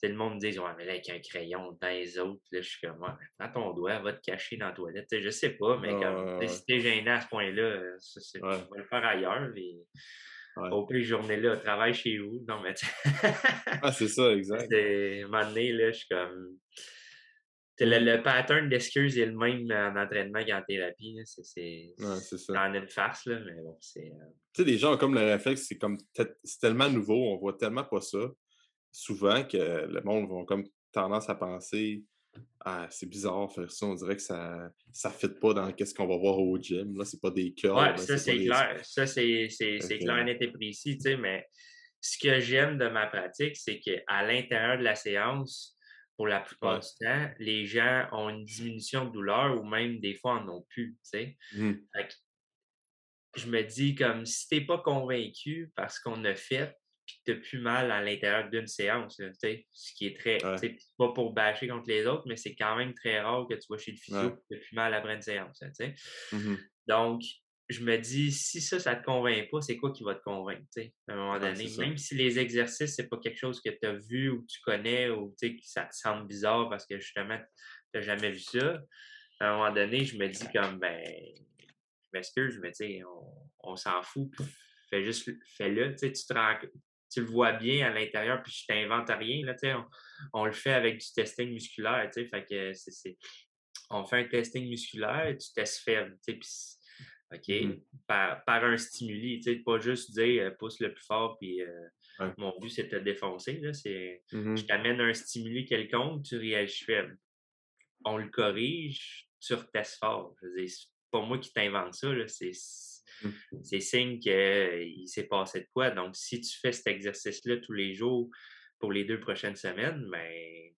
le monde me dit Ouais, mais là, avec un crayon dans les autres, là, je suis comme ouais, prends ton doigt, va te cacher dans la toilette. Je sais pas, mais comme si t'es gêné à ce point-là, euh, tu vas le faire ailleurs. Et... Au plus journée-là, travaille chez vous. Non, mais Ah, c'est ça, (laughs) exact. À un moment donné, là, je suis comme. Le, le, pattern d'excuses est le même en entraînement qu'en thérapie. C'est en une farce, là, mais bon, c'est. Euh tu sais, les gens ont comme le réflexe, c'est comme c'est tellement nouveau, on voit tellement pas ça souvent que le monde va comme tendance à penser ah, c'est bizarre faire ça, on dirait que ça ne fit pas dans ce qu'on va voir au gym. Là, c'est pas des cœurs. Oui, ça, c'est clair. Ça, c'est clair, net et précis, tu sais, mais ce que j'aime de ma pratique, c'est qu'à l'intérieur de la séance, pour la plupart du temps, les gens ont une diminution de douleur ou même des fois en ont plus, tu sais. Mmh. Je me dis comme si tu n'es pas convaincu parce qu'on a fait, puis que tu plus mal à l'intérieur d'une séance. ce qui est très. C'est pas pour bâcher contre les autres, mais c'est quand même très rare que tu vas chez le physio et tu plus mal après une séance. Mmh Donc, je me dis, si ça, ça te convainc pas, c'est quoi qui va te convaincre, à un moment donné? Même si les exercices, c'est pas quelque chose que tu as vu ou que tu connais ou que ça te semble bizarre parce que justement, tu n'as jamais vu ça, à un moment donné, je me dis comme, ben, je m'excuse, mais on, on s'en fout, fais juste, fais-le, tu te rends, tu le vois bien à l'intérieur, puis je t'invente rien. Là, on, on, le fait avec du testing musculaire. Fait que c'est, on fait un testing musculaire, tu testes faible. OK? Mmh par, un stimuli, pas juste dire euh, pousse le plus fort, puis euh, mon but c'est de te défoncer. Là, c'est, mmh Je t'amène un stimuli quelconque, tu réagis faible. On le corrige, tu retestes fort. c'est pas moi qui t'invente ça, c'est Mmh. c'est signe qu'il s'est passé de quoi. Donc, si tu fais cet exercice-là tous les jours pour les deux prochaines semaines, ben,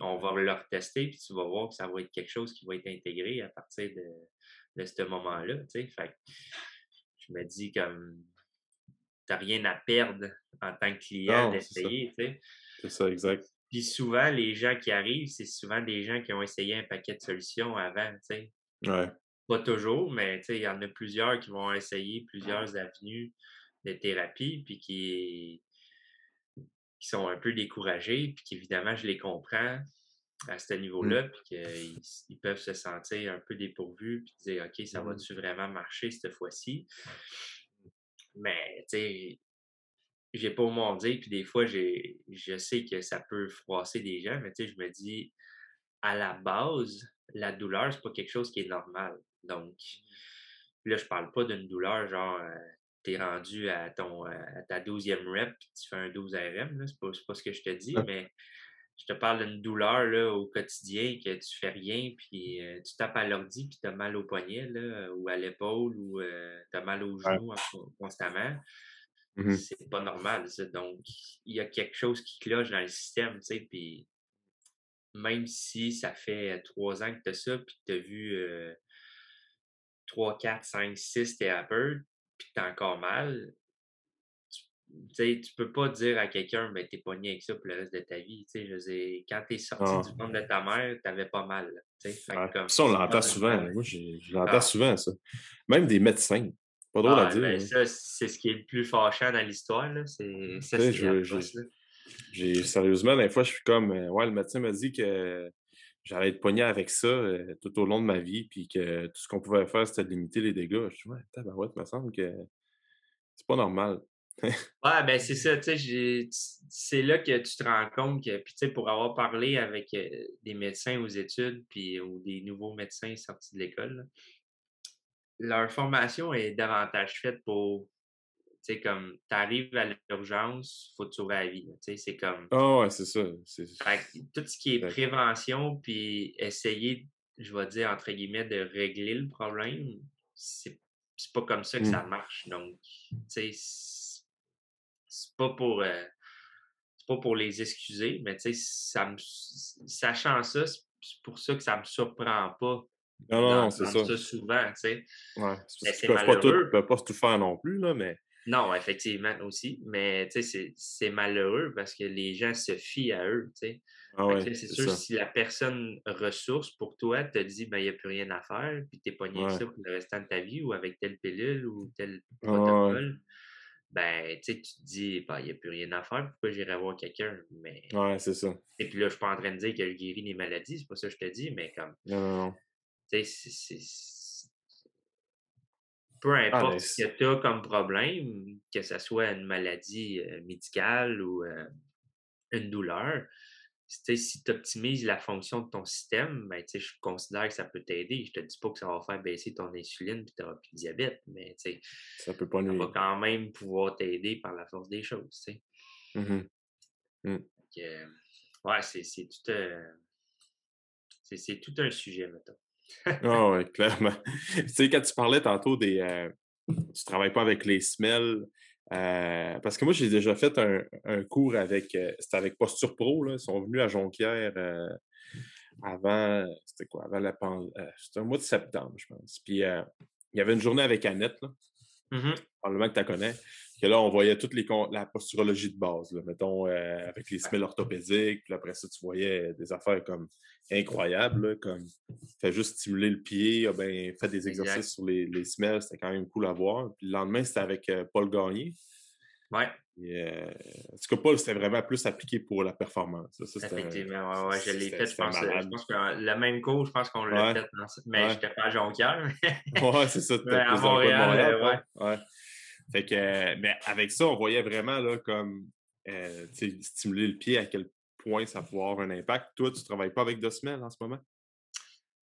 on va le retester, puis tu vas voir que ça va être quelque chose qui va être intégré à partir de, ce moment-là. je me dis comme tu n'as rien à perdre en tant que client d'essayer. C'est ça, exact. Puis souvent, les gens qui arrivent, c'est souvent des gens qui ont essayé un paquet de solutions avant. Ouais. Pas toujours, mais il y en a plusieurs qui vont essayer plusieurs avenues de thérapie, puis qui, qui sont un peu découragés, puis qu'évidemment, je les comprends à ce mmh. niveau-là, puis qu'ils ils peuvent se sentir un peu dépourvus, puis dire OK, ça mmh va-tu vraiment marcher cette fois-ci? Mais, tu sais, j'ai pas au dire, puis des fois, je sais que ça peut froisser des gens, mais tu sais, je me dis, à la base, la douleur, c'est pas quelque chose qui est normal. Donc, là, je parle pas d'une douleur genre euh, tu es rendu à ton à ta 12e rep et tu fais un 12 RM. C'est pas, pas ce que je te dis, mais je te parle d'une douleur là, au quotidien que tu fais rien, puis euh, tu tapes à l'ordi, puis tu as mal au poignet là, ou à l'épaule, ou euh, tu as mal au genou constamment. Mmh c'est pas normal, ça. Donc, il y a quelque chose qui cloche dans le système, tu sais, puis même si ça fait trois ans que tu as ça, puis que tu as vu 3, 4, 5, 6 thérapeutes, puis tu as encore mal, tu ne peux pas dire à quelqu'un, ben, t'es pogné avec ça pour le reste de ta vie. Je quand tu es sorti du monde de ta mère, tu avais pas mal. comme, ça, on l'entend souvent. Moi, je l'entends ah. souvent, ça. Même des médecins. Pas drôle à dire. Ben, ça, c'est ce qui est le plus fâchant dans l'histoire. C'est ça, j'ai Sérieusement, des fois, je suis comme, euh, ouais, le médecin m'a dit que j'allais être pogné avec ça euh, tout au long de ma vie, puis que tout ce qu'on pouvait faire, c'était de limiter les dégâts. Je dis, ouais, tabarouette, me semble que c'est pas normal. Ouais, ben c'est ça, tu sais, c'est là que tu te rends compte que, puis tu sais, pour avoir parlé avec euh, des médecins aux études, puis ou des nouveaux médecins sortis de l'école, leur formation est davantage faite pour tu sais, comme, t'arrives à l'urgence, faut te sauver la vie. Tu sais, c'est comme... Ah ouais, c'est ça. tout ce qui est prévention, puis essayer, je vais dire, entre guillemets, de régler le problème, c'est pas comme ça que ça mmh. marche. Donc, tu sais, pas pour... Euh, pas pour les excuser, mais tu sais, ça me, sachant ça, c'est pour ça que ça me surprend pas non, non, c'est ça. ça. souvent, tu sais. Ouais, c'est pas, pas, tout, pas tout faire non plus, là, mais non, effectivement aussi, mais c'est malheureux parce que les gens se fient à eux. Ah c'est sûr, si la personne ressource pour toi te dit ben, il n'y a plus rien à faire, puis tu es pogné avec ça pour le restant de ta vie ou avec telle pilule ou tel protocole, ben, tu te dis ben, il n'y a plus rien à faire, pourquoi j'irai voir quelqu'un? Mais... Ouais, c'est ça. Et puis là, je suis pas en train de dire que je guéris les maladies, c'est pas ça que je te dis, mais comme. Non, non, non. Tu sais, c'est peu ah, importe ce que tu as comme problème, que ce soit une maladie euh, médicale ou euh, une douleur, si tu optimises la fonction de ton système, ben, je considère que ça peut t'aider. Je te dis pas que ça va faire baisser ton insuline et tu n'auras plus de diabète, mais ça, peut pas ça va quand même pouvoir t'aider par la force des choses. Mmh mmh. ouais, c'est tout, euh, c'est tout un sujet, mettons. Ah oui, clairement. (laughs) tu sais, quand tu parlais tantôt des. Euh, tu travailles pas avec les smells. Euh, parce que moi, j'ai déjà fait un, cours avec. Euh, c'était avec Posture Pro. Là. Ils sont venus à Jonquière avant. C'était quoi? Avant la C'était un mois de septembre, je pense. Puis il y avait une journée avec Annette. Là. Mmh Probablement que tu la connais. Que là, on voyait toute les, la posturologie de base, là, mettons, avec les smells orthopédiques. Puis après ça, tu voyais des affaires comme incroyable, comme fait juste stimuler le pied, ah ben, fait des exercices sur les, les semelles, c'était quand même cool à voir. Puis le lendemain, c'était avec euh, Paul Gagné. Ouais. Euh, en tout cas, Paul, c'était vraiment plus appliqué pour la performance. Effectivement, ouais, je l'ai fait, je pense, je pense, que le même cours, je pense qu'on l'a fait, mais je n'étais pas à Jonquière. (laughs) ouais, c'est ça. Mais à Montréal, euh, ouais. ouais. Fait que, mais avec ça, on voyait vraiment là, comme stimuler le pied à quel point ça peut avoir un impact. Toi, tu ne travailles pas avec Dosmel en ce moment?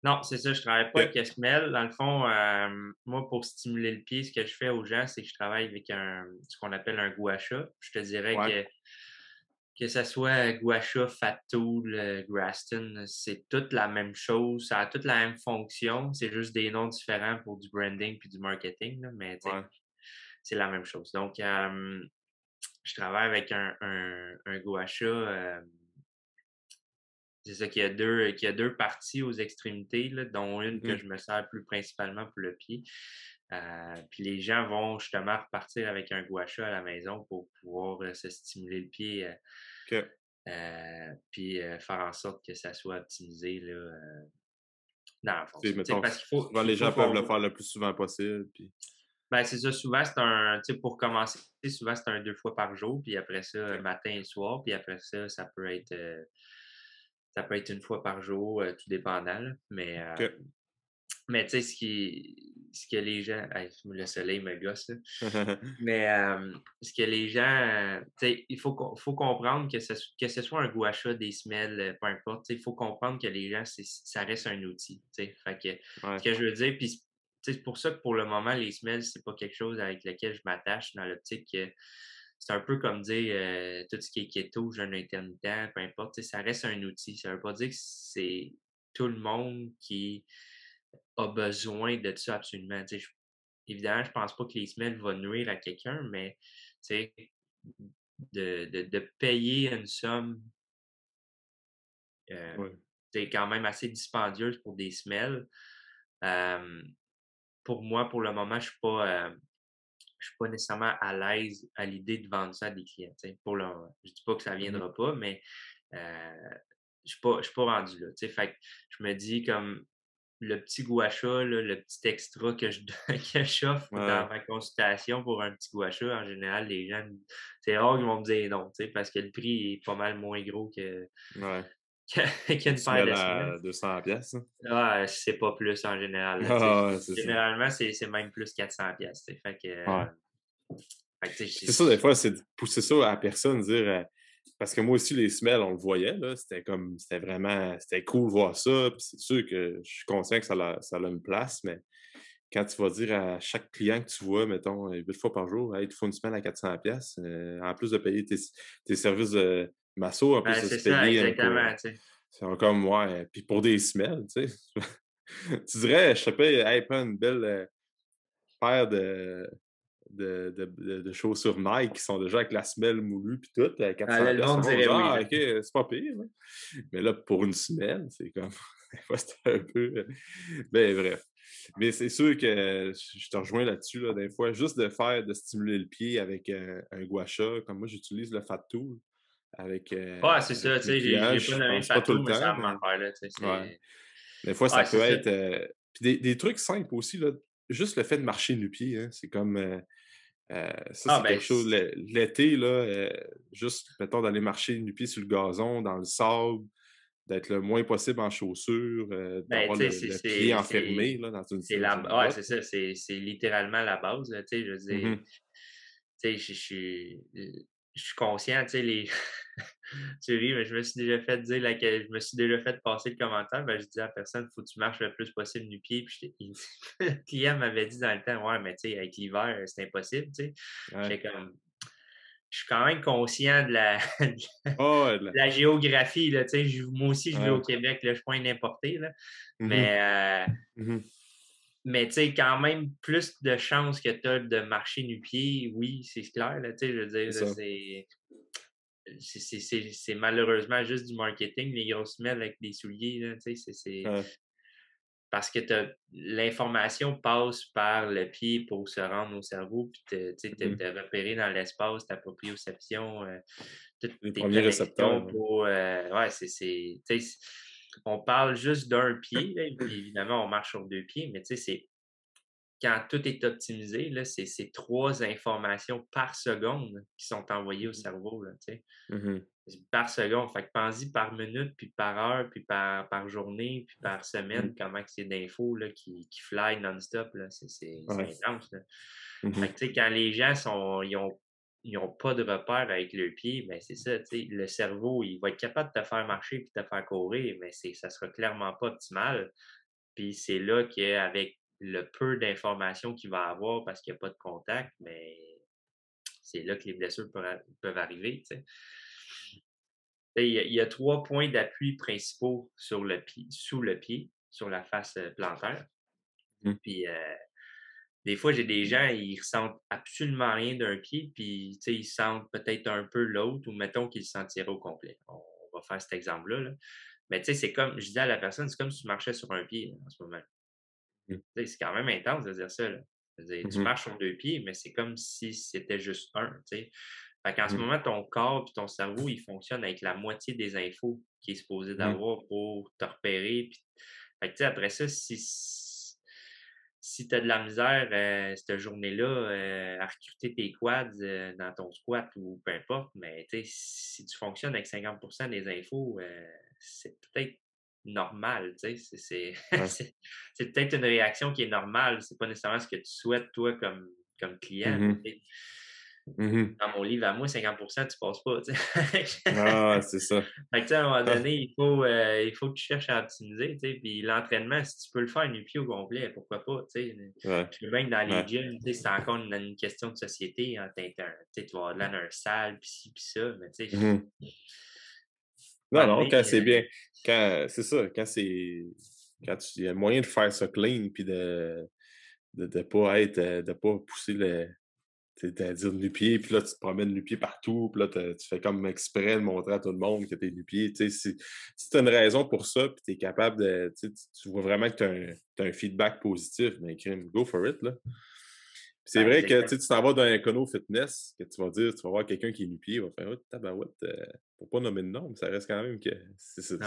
Non, c'est ça, je ne travaille pas avec Dosmel. Dans le fond, euh, moi, pour stimuler le pied, ce que je fais aux gens, c'est que je travaille avec un, ce qu'on appelle un guacha. Je te dirais que que ce soit Guacha, Fatool, euh, Graston, c'est toute la même chose, ça a toute la même fonction, c'est juste des noms différents pour du branding puis du marketing, mais c'est la même chose. Donc, je travaille avec un, un, un Guacha c'est ça qu'il y a deux, qu'il y a deux parties aux extrémités, là, dont une que mmh. je me sers plus principalement pour le pied. Euh, puis les gens vont justement repartir avec un guacha à la maison pour pouvoir euh, se stimuler le pied. Euh, puis faire en sorte que ça soit optimisé là, dans la fonction. Parce qu'il faut, les gens peuvent le faire le plus souvent possible. Puis... Ben, c'est ça. Souvent, c'est un. Tu sais, pour commencer, souvent, c'est un deux fois par jour. Puis après ça, matin et soir. Puis après ça, ça peut être ça peut être une fois par jour, euh, tout dépendant. Mais, euh, mais tu sais, ce, qui, ce que les gens. le soleil me gosse. (laughs) mais ce que les gens. Tu sais, il faut, faut comprendre que ce, que ce soit un gouacha, des semelles, euh, peu importe. Il faut comprendre que les gens, ça reste un outil. Fait que, Ce que je veux dire, puis c'est pour ça que pour le moment, les semelles, c'est pas quelque chose avec lequel je m'attache dans l'optique que c'est un peu comme dire euh, tout ce qui est keto, jeûne intermittent, peu importe, ça reste un outil. Ça ne veut pas dire que c'est tout le monde qui a besoin de ça absolument. évidemment, je ne pense pas que les semelles vont nuire à quelqu'un, mais de, de, de, payer une somme euh, quand même assez dispendieuse pour des semelles. pour moi, pour le moment, je ne suis pas je suis pas nécessairement à l'aise à l'idée de vendre ça à des clients. Pour le, je dis pas que ça ne mmh viendra pas, mais euh, je ne suis, pas rendu là. Fait je me dis comme le petit guacha, le petit extra que je (laughs) j'offre dans ma consultation pour un petit guacha, en général, les gens, c'est rare qu'ils vont me dire non, parce que le prix est pas mal moins gros que, ouais. Qu'une (laughs) paire de 200 pièces. Ah, c'est pas plus en général. Ah, généralement, c'est même plus 400 pièces. Fait que, c'est ça, des fois, c'est de pousser ça à la personne, dire euh, parce que moi aussi, les semelles, on le voyait, c'était comme, c'était vraiment, c'était cool de voir ça. Puis c'est sûr que je suis conscient que ça a, ça a une place, mais quand tu vas dire à chaque client que tu vois, mettons, euh, huit fois par jour, hey, il te faut une semaine à 400$, pièces euh, en plus de payer tes, services de masso, en plus ben, se payer. exactement, C'est comme, ouais, puis pour des semelles, tu sais. (laughs) tu dirais, je sais pas, hey, pas une belle euh, paire de de, de, de, chaussures Nike qui sont déjà avec la semelle moulue puis tout, à 400 ah, ah, ok, c'est pas pire. Mais là, pour une semelle, c'est comme... (laughs) c'est un peu... Ben, bref. Mais c'est sûr que je te rejoins là-dessus, là, des fois, juste de faire, de stimuler le pied avec un, un gua comme moi, j'utilise le Fat Tool. Avec, euh, ouais, c'est ça, tu sais, j'ai pas nommé Fat Tool, mais ça m'en faire, là, tu sais. Des fois, ça peut être... Euh, puis des, des, trucs simples aussi, là, juste le fait de marcher nu-pied, hein, c'est comme... Euh, ça, ah, c'est quelque ben, chose. L'été, là, juste, mettons, d'aller marcher nu-pied sur le gazon, dans le sable, d'être le moins possible en chaussures, euh, ben, d'avoir le, pied enfermé là, dans une C'est ouais, c'est ça, c'est littéralement la base. Là, je veux dire, mmh je suis je suis conscient, tu sais, les. (laughs) tu ris, mais je me suis déjà fait dire, là, que je me suis déjà fait passer le commentaire. Ben, je dis à la personne, il faut que tu marches le plus possible du pied. Puis (laughs) le client m'avait dit dans le temps, ouais, mais tu sais, avec l'hiver, c'est impossible, tu sais. comme. Je suis quand même conscient de la, (laughs) oh, la... géographie, là, tu sais. Moi aussi, je vis au Québec, là, je suis pas un importé, là. Mmh mais. Euh, mmh mais tu sais, quand même, plus de chances que tu as de marcher nu-pied, oui, c'est clair. Là, je veux dire, c'est malheureusement juste du marketing, les grosses semelles avec des souliers. c'est Parce que l'information passe par le pied pour se rendre au cerveau, puis te, mmh te, repérer dans l'espace, ta proprioception, euh, les premiers récepteurs. Pour, euh, ouais, c'est on parle juste d'un pied, évidemment, on marche sur deux pieds, mais tu sais, c'est quand tout est optimisé, c'est trois informations par seconde qui sont envoyées au mmh. cerveau. Là, mmh Par seconde. Fait que pense-y par minute, puis par heure, puis par, par journée, puis par semaine, mmh. comment c'est d'infos qui, qui fly non-stop. C'est intense. Fait que, quand les gens sont, ils ont ils n'ont pas de repère avec le pied, mais ben, c'est ça, le cerveau, il va être capable de te faire marcher et de te faire courir, mais ça ne sera clairement pas optimal. Puis c'est là qu'avec le peu d'informations qu'il va avoir parce qu'il n'y a pas de contact, mais c'est là que les blessures peuvent, arriver. Il y, a, trois points d'appui principaux sur le pied, sous le pied, sur la face euh, plantaire. Mmh. Puis euh, des fois, j'ai des gens, ils ressentent absolument rien d'un pied, puis ils sentent peut-être un peu l'autre, ou mettons qu'ils se sentiraient au complet. On, va faire cet exemple-là. Mais tu sais, c'est comme, je disais à la personne, c'est comme si tu marchais sur un pied en ce moment. Mmh. C'est quand même intense de dire ça. Tu mmh marches sur deux pieds, mais c'est comme si c'était juste un. Fait qu'en ce mmh. moment, ton corps et ton cerveau, ils fonctionnent avec la moitié des infos qu'il est supposé d'avoir pour te repérer. Fait que, après ça, si si tu as de la misère euh, cette journée-là euh, à recruter tes quads euh, dans ton squat ou peu importe, mais si tu fonctionnes avec 50% des infos, c'est peut-être normal. (laughs) C'est peut-être une réaction qui est normale. C'est pas nécessairement ce que tu souhaites, toi, comme, comme client. Mmh Mmh Dans mon livre, à moi, 50% tu passes pas. (laughs) ah, c'est ça. Fait que, à un moment ah. donné, il faut, euh, il faut que tu cherches à optimiser. Puis l'entraînement, si tu peux le faire nu pied au complet, pourquoi pas? Ouais. Puis même dans les gyms, c'est encore une, question de société. Hein, tu vas là un salle, puis ci, puis ça. Mais tu sais. Mmh non, non, quand c'est bien. Quand c'est ça, quand c'est. Quand il y a moyen de faire ça clean, puis de de ne pas être, de pas pousser le, c'est-à-dire nu-pied, puis là, tu te promènes nu-pied partout, puis là, tu fais comme exprès de montrer à tout le monde que tu es nu-pied. Si, tu as une raison pour ça, puis tu es capable de. Tu vois vraiment que tu as, un feedback positif, mais crime, go for it. Là. C'est vrai que tu t'en vas dans un cono fitness, que tu vas dire, tu vas voir quelqu'un qui est nu-pied, il va faire oh, tabarouette, euh, pour pas nommer de nom, mais ça reste quand même que. Tu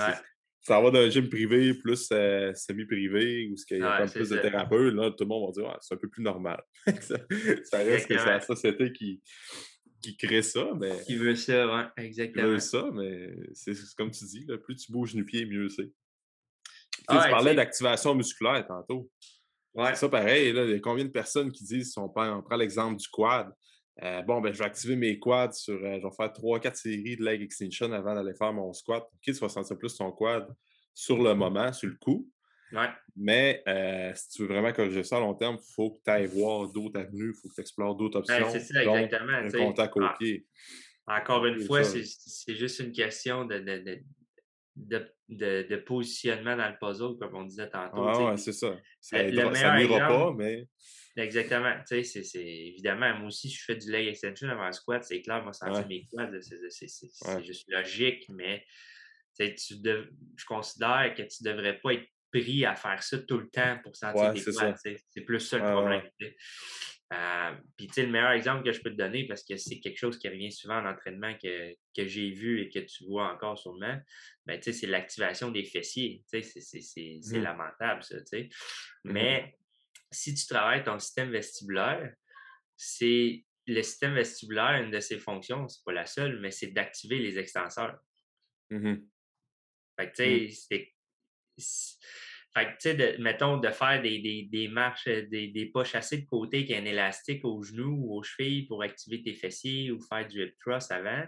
vas dans un gym privé plus euh, semi-privé, où il y a plus de thérapeutes, là, tout le monde va dire ah, c'est un peu plus normal. (laughs) ça, reste que c'est la société qui, qui crée ça, mais. Qui veut ça, exactement. Qui veut ça, mais c'est comme tu dis, plus tu bouges nu-pied, mieux c'est. tu parlais d'activation musculaire tantôt. C'est ça pareil. Là, il y a combien de personnes qui disent, si on prend, l'exemple du quad, euh, bon, ben, je vais activer mes quads sur. Euh, je vais faire 3-4 séries de leg extension avant d'aller faire mon squat. OK, tu vas sentir plus ton quad sur le moment, sur le coup. Mais euh, si tu veux vraiment corriger ça à long terme, il faut que tu ailles voir d'autres avenues, il faut que tu explores d'autres options. c'est ça, exactement. Un contact au ah, pied. Encore une fois, c'est juste une question de, de, de, positionnement dans le puzzle, comme on disait tantôt. Ah, ouais, c'est ça. Ça n'ira pas, mais. Exactement. Tu sais, c'est évidemment, moi aussi, je fais du leg extension avant le squat, c'est clair, moi, sentir mes quads, c'est juste logique, mais tu je considère que tu ne devrais pas être pris à faire ça tout le temps pour sentir tes quads. C'est plus ça le problème. Euh, puis, tu sais, le meilleur exemple que je peux te donner, parce que c'est quelque chose qui revient souvent en entraînement que, que j'ai vu et que tu vois encore sûrement, ben, tu sais, c'est l'activation des fessiers. Tu sais, c'est mmh. lamentable, ça, tu sais. Mmh Mais si tu travailles ton système vestibulaire, c'est le système vestibulaire, une de ses fonctions, c'est pas la seule, mais c'est d'activer les extenseurs. Mmh fait que, tu sais, c'est fait que, tu sais, mettons, de faire des, des, marches, euh, des, des pas chassés de côté avec un élastique au genou ou aux chevilles pour activer tes fessiers ou faire du hip thrust avant,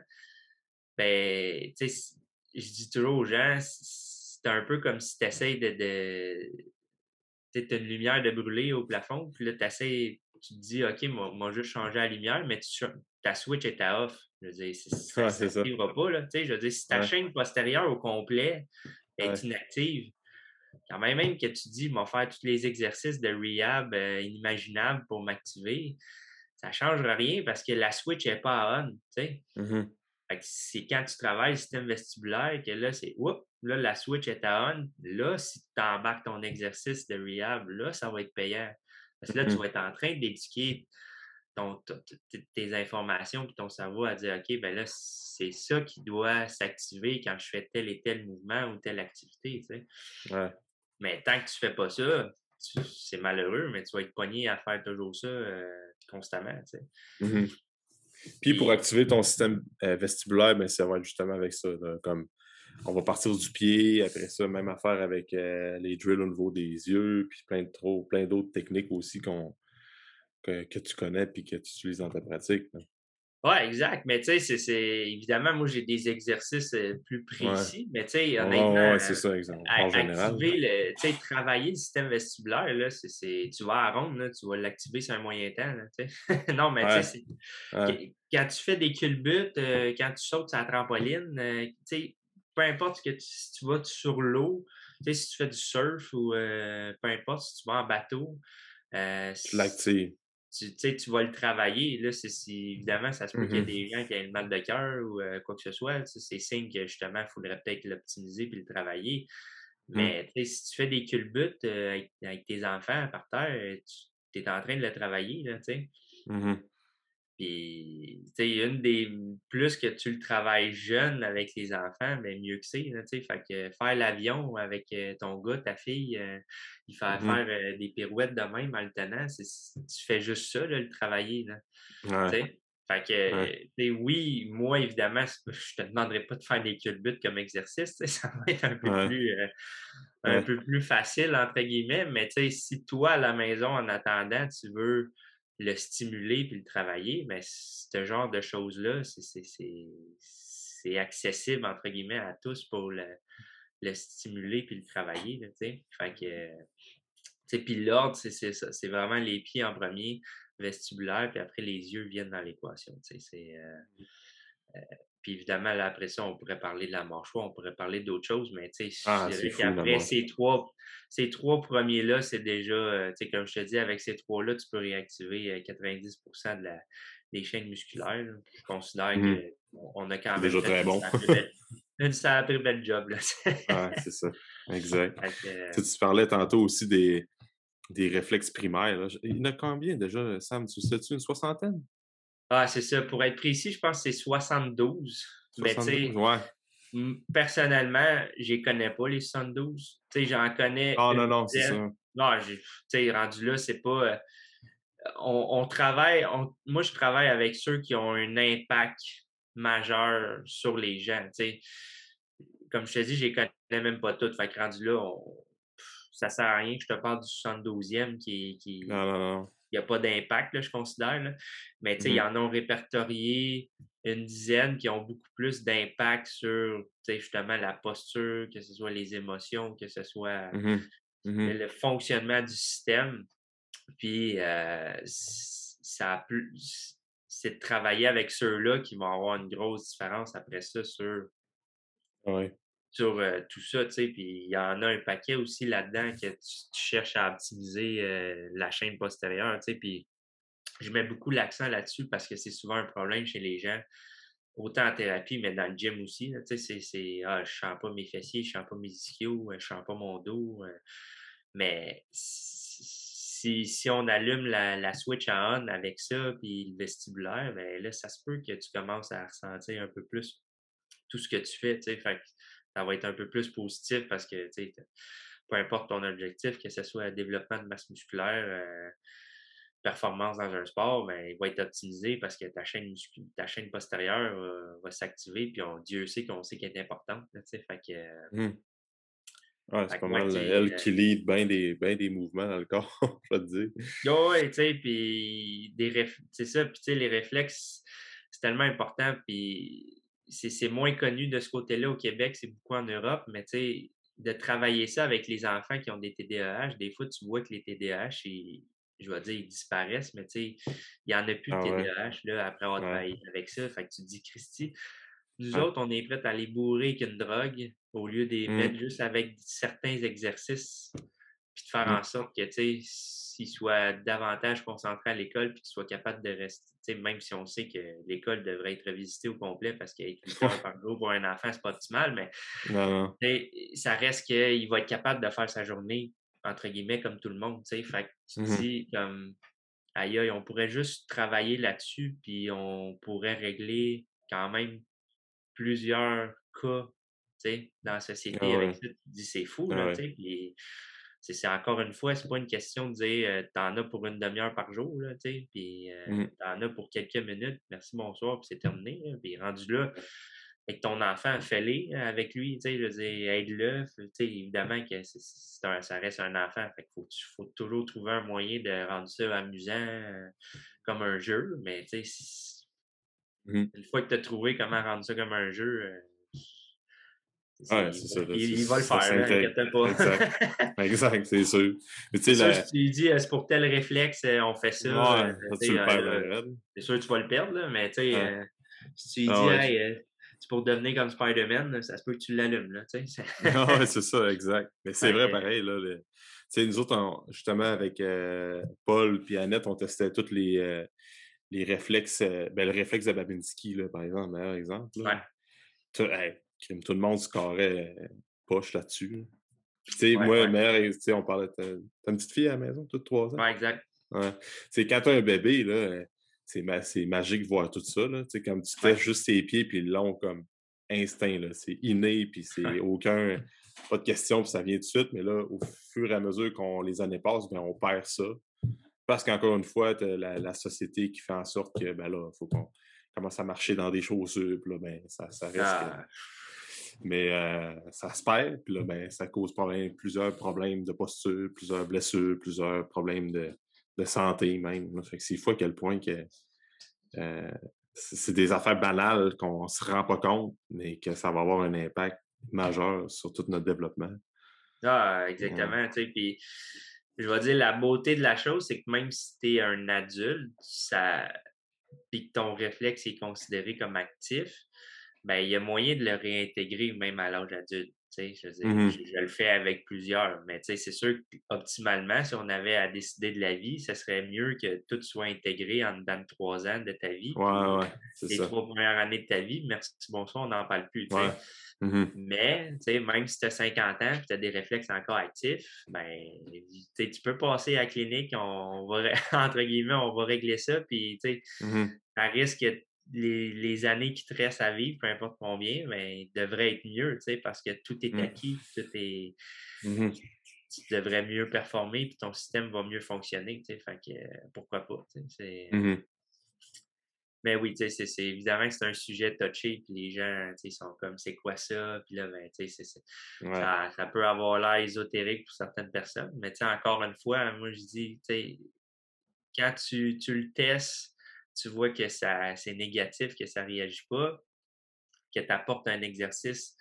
ben, tu sais, je dis toujours aux gens, c'est un peu comme si tu essaies de. de tu une lumière de brûler au plafond, puis là, tu tu te dis, OK, moi, moi juste changer la lumière, mais ta switch est à off. Je veux dire, ça ne pas, là. Tu sais, je veux dire, si ta chaîne postérieure au complet est inactive, quand même, même que tu dis, vais faire tous les exercices de rehab euh, inimaginables pour m'activer, ça ne changera rien parce que la switch n'est pas on. Mmh c'est quand tu travailles le système vestibulaire que là, c'est oups, là, la switch est à on. Là, si tu embarques ton exercice de rehab, là, ça va être payant. Parce que là, tu mmh vas être en train d'éduquer tes informations et ton cerveau à dire OK, ben là, c'est ça qui doit s'activer quand je fais tel et tel mouvement ou telle activité. Mais tant que tu ne fais pas ça, c'est malheureux, mais tu vas être pogné à faire toujours ça euh, constamment. Mmh Puis pour activer ton système euh, vestibulaire, ben, ça va être justement avec ça. comme on va partir du pied, après ça, même affaire avec euh, les drills au niveau des yeux, puis plein de plein d'autres techniques aussi qu'on que, tu connais et que tu utilises dans ta pratique. Oui, exact. Mais tu sais, c'est évidemment, moi, j'ai des exercices plus précis, mais tu sais, honnêtement, ouais, c'est ça, exemple. En général. Le, tu sais, travailler le système vestibulaire, là, c'est, tu vas à ronde, là, tu vas l'activer sur un moyen temps. Là, (laughs) non, mais tu sais, quand tu fais des culbutes, quand tu sautes sur la trampoline, tu sais, peu importe que tu, si tu vas sur l'eau, tu sais, si tu fais du surf ou peu importe si tu vas en bateau, tu l'actives tu, tu vas le travailler. Là, c'est, évidemment, ça se peut qu'il y ait mmh des gens qui aient le mal de cœur ou euh, quoi que ce soit. C'est signe que justement, il faudrait peut-être l'optimiser puis le travailler. Mmh. Mais si tu fais des culbutes euh, avec, tes enfants par terre, tu es en train de le travailler. Là, mmh puis, tu sais, une des plus que tu le travailles jeune avec les enfants, mais ben, mieux que c'est, tu sais. Fait que faire l'avion avec euh, ton gars, ta fille, euh, il fait mmh faire euh, des pirouettes de même en le tenant, tu fais juste ça, le travailler, là. Fait que, oui, moi, évidemment, (laughs) je te demanderai pas de faire des culbutes comme exercice, (laughs) ça va être un peu plus un peu plus facile, entre guillemets, mais si toi, à la maison, en attendant, tu veux le stimuler puis le travailler, mais ce genre de choses-là, c'est accessible, entre guillemets, à tous pour le, stimuler puis le travailler. fait que, puis l'ordre, c'est vraiment les pieds en premier, vestibulaire, puis après les yeux viennent dans l'équation. C'est euh, euh, puis évidemment, là, après ça, on pourrait parler de la mâchoire, on pourrait parler d'autres choses, mais tu sais, ah, qu'après ces trois, ces trois premiers-là, c'est déjà, euh, tu sais, comme je te dis, avec ces trois-là, tu peux réactiver 90 euh, de la, des chaînes musculaires. Je considère mmh. qu'on a quand même. Déjà très bon. Ça a pris bel job. Là. (laughs) ah, c'est ça. Exact. Euh tu parlais tantôt aussi des, des réflexes primaires. Il y en a combien déjà, Sam? Tu sais-tu, une soixantaine? Ah, c'est ça. Pour être précis, je pense que c'est 72. 72 ouais. Personnellement, je ne connais pas les 72. J'en connais. Ah, non, non, c'est ça. Non, rendu là, c'est pas. Euh, on, travaille. moi, je travaille avec ceux qui ont un impact majeur sur les gens. Comme je te dis, je ne connais même pas toutes. Fait que rendu là, ça ne sert à rien que je te parle du 72e qui. qui non, non, non. Il n'y a pas d'impact, je considère. Mais il y mmh en a répertorié une dizaine qui ont beaucoup plus d'impact sur justement la posture, que ce soit les émotions, que ce soit mmh mmh le fonctionnement du système. Puis euh, ça a plus c'est de travailler avec ceux-là qui vont avoir une grosse différence après ça sur, sur euh, tout ça, tu sais. Puis il y en a un paquet aussi là-dedans que tu, cherches à optimiser euh, la chaîne postérieure, tu sais. Puis je mets beaucoup l'accent là-dessus parce que c'est souvent un problème chez les gens, autant en thérapie, mais dans le gym aussi. Tu sais, c'est ah, je ne sens pas mes fessiers, je ne sens pas mes ischios, je ne sens pas mon dos. mais si, si, on allume la, switch à on avec ça, puis le vestibulaire, ben là, ça se peut que tu commences à ressentir un peu plus tout ce que tu fais. Fait ça va être un peu plus positif parce que peu importe ton objectif, que ce soit développement de masse musculaire, euh, performance dans un sport, ben, il va être optimisé parce que ta chaîne, ta chaîne postérieure va s'activer, puis on, Dieu sait qu'on sait qu'elle est importante. fait que, mmh. c'est pas mal elle qui lead bien des, des mouvements dans le corps, (laughs) je vais te dire. Oui, tu sais, puis c'est ça, puis tu sais, les réflexes, c'est tellement important, puis c'est moins connu de ce côté-là au Québec, c'est beaucoup en Europe, mais tu sais, de travailler ça avec les enfants qui ont des TDAH, des fois, tu vois que les TDAH, ils, je vais dire, ils disparaissent, mais tu sais, il n'y en a plus de ah TDAH là, après avoir travaillé avec ça. Fait que tu te dis, Christy, nous autres, on est prêts à les bourrer avec une drogue au lieu de les mmh. mettre juste avec certains exercices, puis de faire mmh. en sorte que, tu sais, s'ils soient davantage concentrés à l'école, puis qu'ils soient capables de rester, même si on sait que l'école devrait être visitée au complet parce qu'avec 8 heures par jour pour un enfant, c'est pas optimal, mais ça reste qu'il va être capable de faire sa journée entre guillemets, comme tout le monde, tu sais. Fait que tu mmh dis, comme, aïe, on pourrait juste travailler là-dessus, puis on pourrait régler quand même plusieurs cas, tu sais, dans la société ah avec ça. Tu dis, c'est fou, ah tu sais. Puis c'est encore une fois, c'est pas une question de dire euh, t'en as pour une demi-heure par jour, là, tu sais, puis euh, mmh t'en as pour quelques minutes, merci, bonsoir, puis c'est terminé. puis rendu là, avec ton enfant, fais-le avec lui, tu sais, je veux aide-le. Tu sais, évidemment que ça reste un enfant, fait faut, faut, toujours trouver un moyen de rendre ça amusant euh, comme un jeu, mais tu sais, mmh une fois que tu as trouvé comment rendre ça comme un jeu, euh, Ouais, c'est ça. il, va le faire, pas. Exact, exact c'est sûr. Mais tu sais, si dis, c'est pour tel réflexe, euh, on fait ça. Ouais, tu le perds, C'est sûr que tu vas le perdre, là, mais tu sais, si tu ah dis, hey, pour devenir comme Spider-Man, ça se peut que tu l'allumes. Là, (laughs) c'est ça, exact. Mais c'est vrai, pareil. Là, Nous autres, justement, avec euh, Paul et Annette, on testait tous les, euh, les réflexes. Euh, ben, le réflexe de Babinski, là, par exemple, meilleur exemple. Là. Tout, tout, le monde se carrait poche là-dessus. tu sais, moi, mère, on parlait. T'as une petite fille à la maison, toutes trois ans? Ouais, exact. Ouais. quand tu as un bébé, là, c'est magique de voir tout ça. Là. Comme tu fais juste ses pieds, puis long comme instinct. C'est inné, puis c'est (laughs) aucun. Pas de question, puis ça vient tout de suite. Mais là, au fur et à mesure qu'on les années passent, ben, on perd ça. Parce qu'encore une fois, tu la, société qui fait en sorte que, ben là, faut qu'on commence à marcher dans des chaussures, puis là, ben, ça, ça reste. Ah. Mais euh, ça se perd, puis là, ben, ça cause problème, plusieurs problèmes de posture, plusieurs blessures, plusieurs problèmes de, de santé même. Fait que c'est fou à quel point que euh, c'est des affaires banales qu'on ne se rend pas compte, mais que ça va avoir un impact majeur sur tout notre développement. Ah, exactement. Puis, je vais dire, la beauté de la chose, c'est que même si tu es un adulte, ça, puis que ton réflexe est considéré comme actif, ben, il y a moyen de le réintégrer même à l'âge adulte. Je, mmh je, le fais avec plusieurs, mais c'est sûr qu'optimalement, si on avait à décider de la vie, ce serait mieux que tout soit intégré en dedans de trois ans de ta vie. Ouais, ouais, les trois premières années de ta vie, merci, bonsoir, on n'en parle plus. Mmh mais même si tu as 50 ans et tu as des réflexes encore actifs, ben, tu peux passer à la clinique, on va, (laughs) entre guillemets, on va régler ça, puis mmh ça risque les, les, années qui te restent à vivre, peu importe combien, mais devraient être mieux, parce que tout est acquis, tout est. Tu devrais mieux performer, puis ton système va mieux fonctionner, fait que pourquoi pas, mais oui, c'est, c'est évidemment que c'est un sujet touché, puis les gens, ils sont comme c'est quoi ça? Puis là, ben, c'est, ça, ça, peut avoir l'air ésotérique pour certaines personnes. Mais encore une fois, moi je dis, quand tu, tu le testes, tu vois que ça c'est négatif, que ça ne réagit pas, que tu apportes un exercice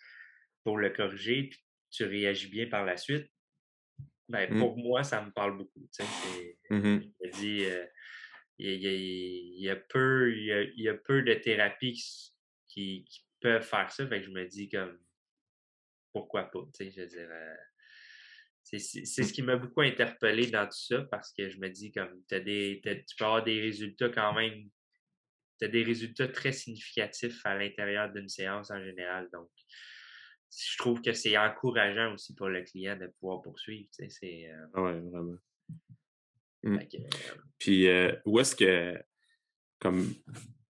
pour le corriger, puis tu réagis bien par la suite. Ben, mmh. Pour moi, ça me parle beaucoup. Mmh je me dis, euh, il y, a, peu, il, y a, peu de thérapies qui, peuvent faire ça. Fait que je me dis comme pourquoi pas, je euh, c'est ce qui m'a beaucoup interpellé dans tout ça parce que je me dis comme as des, tu peux avoir des résultats quand même, tu as des résultats très significatifs à l'intérieur d'une séance en général. Donc, je trouve que c'est encourageant aussi pour le client de pouvoir poursuivre. Euh ah oui, vraiment. Mmh. Puis euh, où est-ce que, comme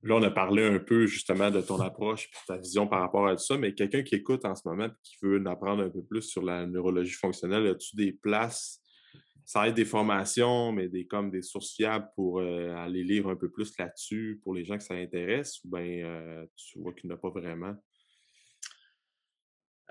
là, on a parlé un peu justement de ton approche et ta vision par rapport à tout ça, mais quelqu'un qui écoute en ce moment qui veut en apprendre un peu plus sur la neurologie fonctionnelle, as-tu des places, ça être des formations, mais comme des sources fiables pour euh, aller lire un peu plus là-dessus pour les gens que ça intéresse, ou bien euh, tu vois qu'il n'y en a pas vraiment?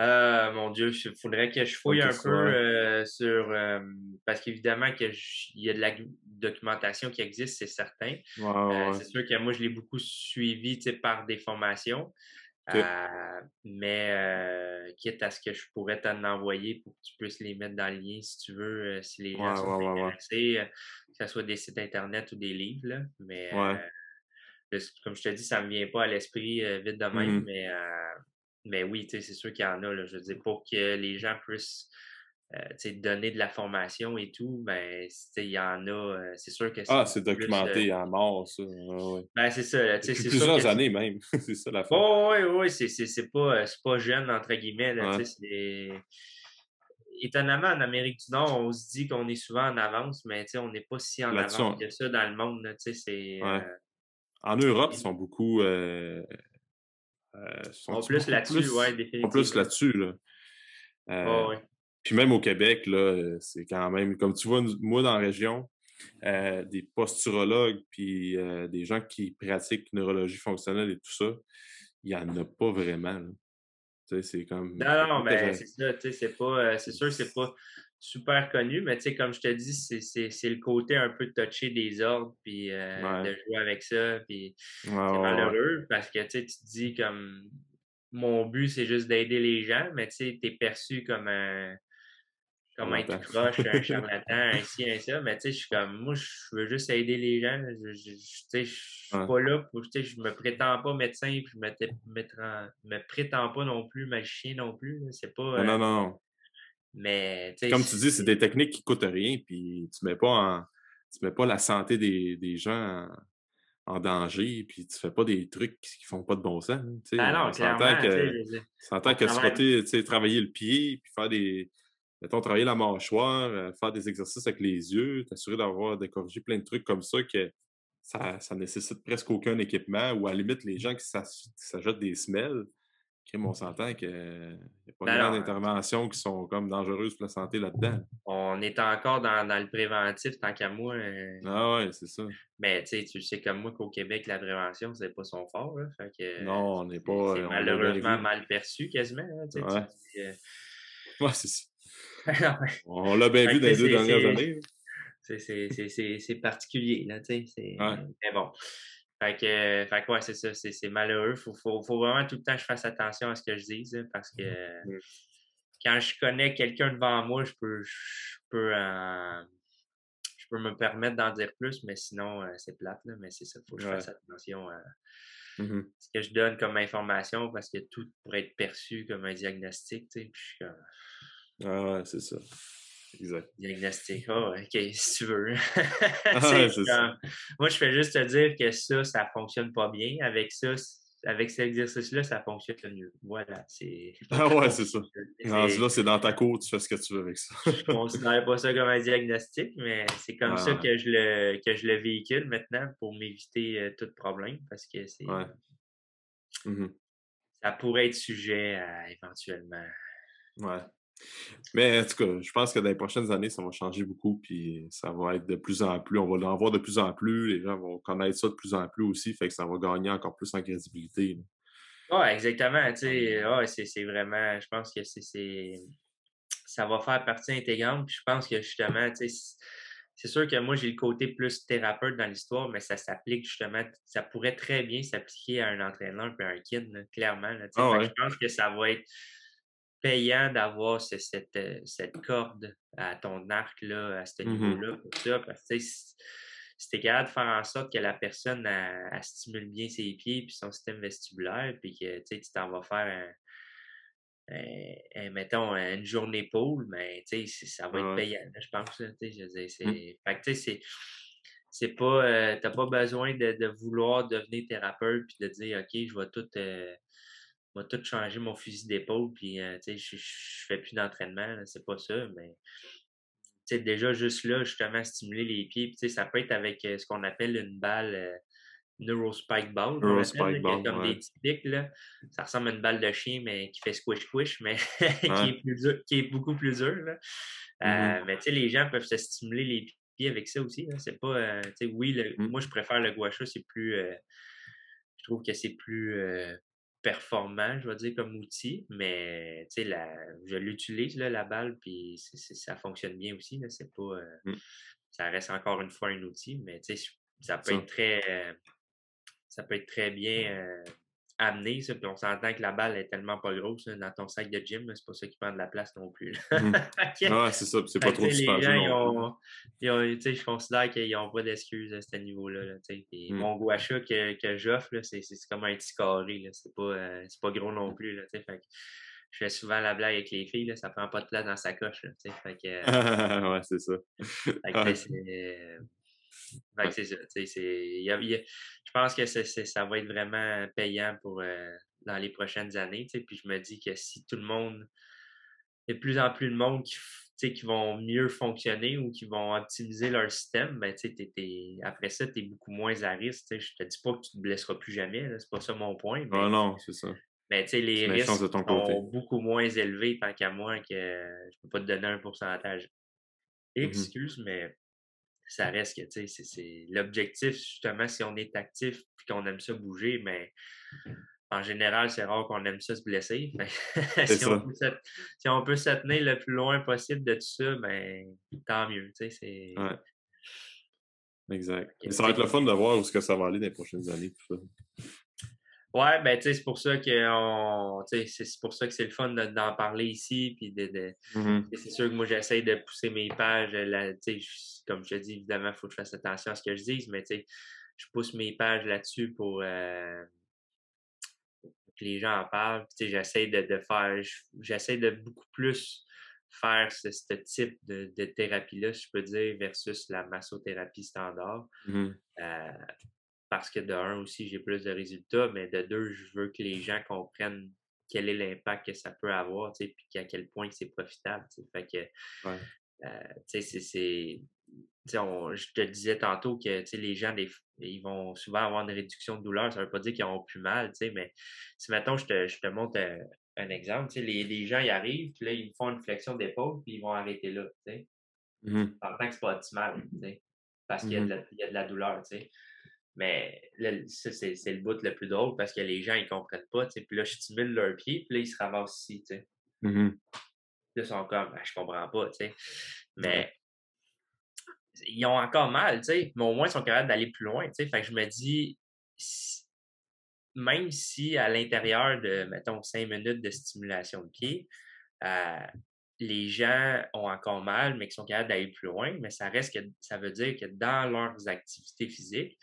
Euh, mon Dieu, il faudrait que je fouille un peu euh, sur. Euh, parce qu'évidemment, qu'il y a de la documentation qui existe, c'est certain. c'est sûr que moi, je l'ai beaucoup suivi par des formations. mais quitte à ce que je pourrais t'en envoyer pour que tu puisses les mettre dans le lien si tu veux, si les gens sont intéressés, que ce soit des sites internet ou des livres. Mais comme je te dis, ça ne me vient pas à l'esprit vite de même, mmh mais mais oui, c'est sûr qu'il y en a. Là, je veux dire, pour que les gens puissent euh, donner de la formation et tout, ben, il y en a. Euh, c'est sûr que c'est. Ah, c'est documenté à mort, ça. Ben, c'est ça. Depuis plusieurs années même. (laughs) c'est ça la fin. Oh, oui, oui, c'est pas, pas jeune, entre guillemets. Là, Étonnamment, en Amérique du Nord, on se dit qu'on est souvent en avance, mais on n'est pas si en avance que ça dans le monde. Là, euh En Europe, ils sont beaucoup euh, sont plus là-dessus, oui, définitivement. plus là-dessus, là. Euh, puis même au Québec, là, euh, c'est quand même, comme tu vois, moi dans la région, des posturologues puis des gens qui pratiquent neurologie fonctionnelle et tout ça, il n'y en a pas vraiment. C'est comme. Non, non, mais c'est ça, c'est pas. c'est sûr que c'est pas super connu, mais tu sais, comme je te dis, c'est le côté un peu touché des ordres, puis euh, de jouer avec ça, puis c'est malheureux parce que tu te dis comme mon but, c'est juste d'aider les gens, mais tu sais, t'es perçu comme un comme un tout croche, un (laughs) charlatan, un ci, un ça, mais tu sais, je suis comme, moi, je veux juste aider les gens, je, je, je suis pas là pour, tu sais, je me prétends pas médecin, puis je me, me, me prétends pas non plus magicien non plus, c'est pas... non, non, non. Mais, Comme tu dis, c'est des techniques qui coûtent rien, puis tu mets pas en, tu mets pas la santé des, des gens en, danger, puis tu fais pas des trucs qui font pas de bon sens. Tu ben non, clairement. Que, que travailler le pied, puis faire des, mettons, travailler la mâchoire, euh, faire des exercices avec les yeux, t'assurer d'avoir, de corriger plein de trucs comme ça que ça, ça nécessite presque aucun équipement, ou à la limite, les gens qui s'ajoutent des semelles, on s'entend qu'il n'y a pas ben d'interventions qui sont comme dangereuses pour la santé là-dedans. On est encore dans, le préventif tant qu'à moi. Euh. Ah ouais, c'est ça. Mais tu sais comme moi qu'au Québec, la prévention, c'est pas son fort. non, on n'est pas. C'est malheureusement mal perçu quasiment. ouais. (laughs) ouais c'est ça. (laughs) on l'a bien vu dans les deux dernières années. C'est particulier, là, tu sais. Mais bon. Fait que, fait ouais, c'est ça, c'est malheureux. Il faut, faut, vraiment tout le temps que je fasse attention à ce que je dis, hein, parce que mmh. quand je connais quelqu'un devant moi, je peux, je peux, peux me permettre d'en dire plus, mais sinon, c'est plate. Là, mais c'est ça, il faut que je fasse attention à mmh ce que je donne comme information parce que tout pourrait être perçu comme un diagnostic. Tu sais, puis je suis comme... Ah ouais, c'est ça. Exact. Diagnostic. Oh, OK, si tu veux. (laughs) Ah moi, je fais juste te dire que ça, ça fonctionne pas bien. Avec ça, avec cet exercice-là, ça fonctionne mieux. Voilà. c'est... (laughs) Ah ouais, c'est ça. là, c'est dans ta cour, tu fais ce que tu veux avec ça. je ne considère pas ça comme un diagnostic, mais c'est comme ça que je, le, que je le véhicule maintenant pour m'éviter euh, tout problème parce que c'est. Ouais. Mmh ça pourrait être sujet à éventuellement. Ouais. Mais en tout cas, je pense que dans les prochaines années, ça va changer beaucoup, puis ça va être de plus en plus, on va en voir de plus en plus, les gens vont connaître ça de plus en plus aussi, fait que ça va gagner encore plus en crédibilité. Oui, exactement. C'est vraiment, je pense que c'est ça va faire partie intégrante. Puis je pense que justement, c'est sûr que moi, j'ai le côté plus thérapeute dans l'histoire, mais ça s'applique justement, ça pourrait très bien s'appliquer à un entraîneur et à un kid, clairement. Ah je pense que ça va être payant d'avoir cette, euh, cette corde à ton arc là, à ce mmh niveau-là pour ça? Parce que si tu es capable de faire en sorte que la personne stimule bien ses pieds et son système vestibulaire, puis que tu t'en vas faire un, mettons, une journée pôle, mais ben, ça va être payant, je pense. Je mmh. c'est. c'est pas, euh, t'as pas besoin de, de, vouloir devenir thérapeute puis de dire, OK, je vais tout, euh, m'a tout changé mon fusil d'épaule, puis euh, je, je fais plus d'entraînement, c'est pas ça, mais déjà juste là, justement, stimuler les pieds, puis ça peut être avec euh, ce qu'on appelle une balle euh, Neurospike Ball, Neurospike ball comme des petits là. Ça ressemble à une balle de chien, mais qui fait squish-squish, mais (laughs) qui, est plus dur, qui est beaucoup plus dur. Là. Mmh mais tu sais, les gens peuvent se stimuler les pieds avec ça aussi. C'est pas, oui, mmh. moi je préfère le gua c'est plus, je trouve que c'est plus performant, je vais dire, comme outil, mais tu sais, je l'utilise, la balle, puis ça fonctionne bien aussi. Pas. Euh, mmh. Ça reste encore une fois un outil, mais tu sais, ça peut être très. Euh, ça peut être très bien euh, amener, ça. Puis on s'entend que la balle est tellement pas grosse dans ton sac de gym, c'est pas ça qui prend de la place non plus. Mmh. (laughs) Ah, c'est ça, c'est pas trop gens, je considère qu'ils n'ont pas d'excuses à ce niveau-là. Là, mmh. Mon gouacha que, que j'offre, c'est comme un petit carré. C'est pas, euh, pas gros non plus. Là, fait je fais souvent la blague avec les filles, là, ça prend pas de place dans sa coche. Là, fait que, euh, (laughs) ouais, c'est ça. C'est ça. je pense que ça va être vraiment payant pour euh, dans les prochaines années. Puis je me dis que si tout le monde, il y a de plus en plus de monde qui, qui vont mieux fonctionner ou qui vont optimiser leur système, ben, après ça, tu es beaucoup moins à risque. Je te dis pas que tu te blesseras plus jamais, c'est pas ça mon point. Ah non, c'est ça. Mais les risques sont beaucoup moins élevés tant qu'à moi que je peux pas te donner un pourcentage mmh Excuse, mais ça reste que, tu sais, c'est l'objectif, justement, si on est actif et qu'on aime ça bouger, mais en général, c'est rare qu'on aime ça se blesser. (laughs) si, on peut se, si, on peut se, tenir le plus loin possible de tout ça, ben, tant mieux, tu sais, c'est... Ouais. Exact. ça va être le fun de voir où ce que ça va aller dans les prochaines années, tout ça. Ouais, ben tu sais, c'est pour ça que c'est pour ça que c'est le fun d'en parler ici. Puis de, mmh c'est sûr que moi j'essaie de pousser mes pages. Là, comme je te dis, évidemment, il faut que je fasse attention à ce que je dise, mais je pousse mes pages là-dessus pour, euh, que les gens en parlent. J'essaie de, de, faire, j'essaie de beaucoup plus faire ce, type de, thérapie-là, si je peux dire, versus la massothérapie standard. Mmh euh, parce que de un aussi, j'ai plus de résultats, mais de deux, je veux que les gens comprennent quel est l'impact que ça peut avoir, puis à quel point c'est profitable. Fait que, euh, c'est. Je te disais tantôt que les gens, ils vont souvent avoir une réduction de douleur. Ça ne veut pas dire qu'ils ont plus mal, mais si maintenant je te, je te montre un, exemple, les, les, gens y arrivent, puis là, ils font une flexion d'épaule, puis ils vont arrêter là. Mmh En tant que c'est pas optimal, parce qu'il y, mmh y, a de la douleur. sais. Mais ça, c'est le bout le plus drôle parce que les gens, ils comprennent pas. Puis là, je stimule leurs pieds, puis là, ils se ramassent ici. sais. Mmh là, ils sont comme, ben, je comprends pas. Mais ils ont encore mal, mais au moins, ils sont capables d'aller plus loin. sais. Fait que je me dis, même si à l'intérieur de, mettons, cinq minutes de stimulation de pied, euh, les gens ont encore mal, mais qui sont capables d'aller plus loin, mais ça reste que ça veut dire que dans leurs activités physiques,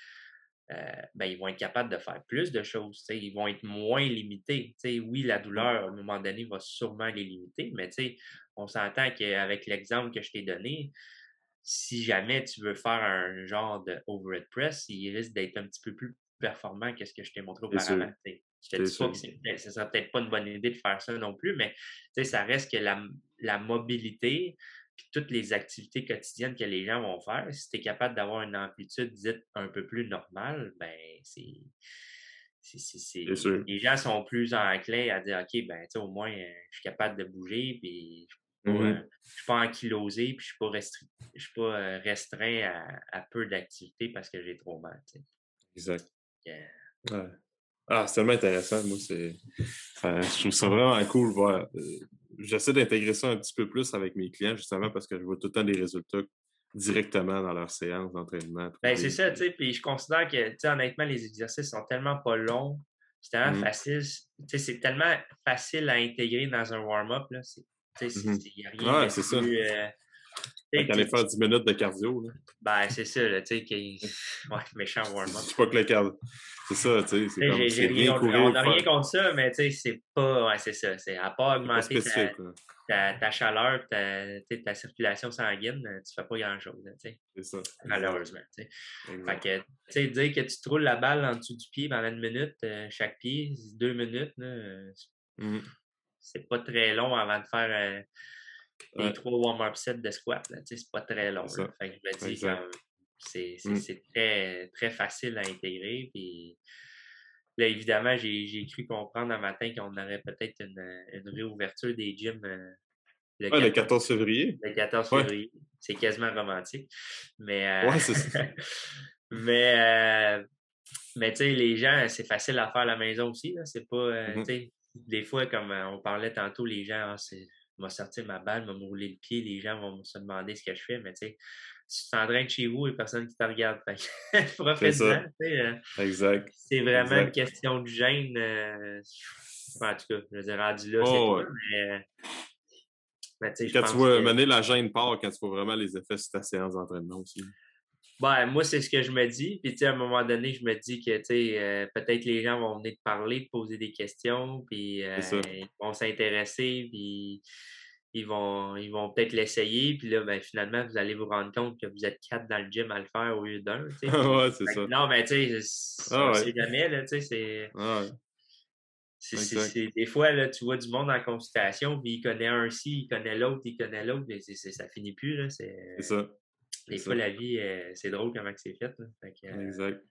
euh, ben, ils vont être capables de faire plus de choses. Ils vont être moins limités. oui, la douleur, à un moment donné, va sûrement les limiter, mais on s'entend qu'avec l'exemple que je t'ai donné, si jamais tu veux faire un genre de overhead press, il risque d'être un petit peu plus performant que ce que je t'ai montré auparavant. Je te dis pas que ce serait peut-être pas une bonne idée de faire ça non plus, mais ça reste que la, la mobilité, puis toutes les activités quotidiennes que les gens vont faire, si tu es capable d'avoir une amplitude dite un peu plus normale, ben c'est. Les gens sont plus enclins à dire OK, ben au moins euh, je suis capable de bouger, puis je ne suis, mmh pas ankylosé, puis je ne suis pas, suis pas euh, restreint à, peu d'activités parce que j'ai trop mal. Exact. Ah, c'est tellement intéressant. Moi, c'est. je trouve ça vraiment cool. Voir. J'essaie d'intégrer ça un petit peu plus avec mes clients, justement, parce que je vois tout le temps des résultats directement dans leur séance d'entraînement. Ben, c'est ça, tu sais. Puis je considère que, tu sais, honnêtement, les exercices sont tellement pas longs. C'est tellement mmh. facile. Tu sais, c'est tellement facile à intégrer dans un warm-up. Il n'y a rien de plus, euh, tu allais faire 10 minutes de cardio. Là. Ben, c'est ça, tu sais, qui... (laughs) ouais, méchant warm-up. C'est pas que le cardio. C'est ça, tu sais. C'est comme, j'ai rien, on n'a rien contre ça, mais tu sais, c'est pas. Ouais, c'est ça. C'est à part augmenter ta, ta, ta, chaleur, ta, ta circulation sanguine, tu fais pas grand-chose, tu sais. C'est ça. Malheureusement, tu sais. Fait que, tu sais, dire que tu te roules la balle en dessous du pied pendant une minute, euh, chaque pied, deux minutes, là, mmh. c'est pas très long avant de faire. Euh, les trois warm-up sets de squat. C'est pas très long. Fait que je me dis, mmh. c'est très, très facile à intégrer. Puis là, évidemment, j'ai cru comprendre un matin qu'on aurait peut-être une, une, réouverture des gyms. Euh, le, 14, le 14 février. Le 14 février. C'est quasiment romantique. Mais, euh, ouais, c'est ça. (laughs) mais, euh, mais tu sais, les gens, c'est facile à faire à la maison aussi. C'est pas, mmh des fois, comme on parlait tantôt, les gens, ah, c'est m'a sorti ma balle, m'a roulé le pied, les gens vont se demander ce que je fais, mais tu sais, tu t'entraînes chez vous et personne qui te regarde. (laughs) Profite-en. Euh, exact. C'est vraiment une question de gêne. Euh, en tout cas, je veux dire, rendu là, c'est oh, mais, mais Quand tu vois mener la gêne part, quand tu vois vraiment les effets sur ta séance d'entraînement aussi. Ben, moi, c'est ce que je me dis. Puis, tu sais, à un moment donné, je me dis que, tu sais, euh, peut-être les gens vont venir te parler, te poser des questions, puis euh, ils vont s'intéresser, puis ils vont, ils vont peut-être l'essayer. Puis là, ben, finalement, vous allez vous rendre compte que vous êtes quatre dans le gym à le faire au lieu d'un. (laughs) ouais, c'est ça. Non, mais tu sais, ah, ouais. jamais, là, tu sais, c'est. Ah, c'est des fois, là, tu vois du monde en consultation, puis il connaît un ci, il connaît l'autre, il connaît l'autre, mais ça finit plus. Là, c'est ça. Des fois, la vie, euh, c'est drôle comment c'est fait. Euh, exact.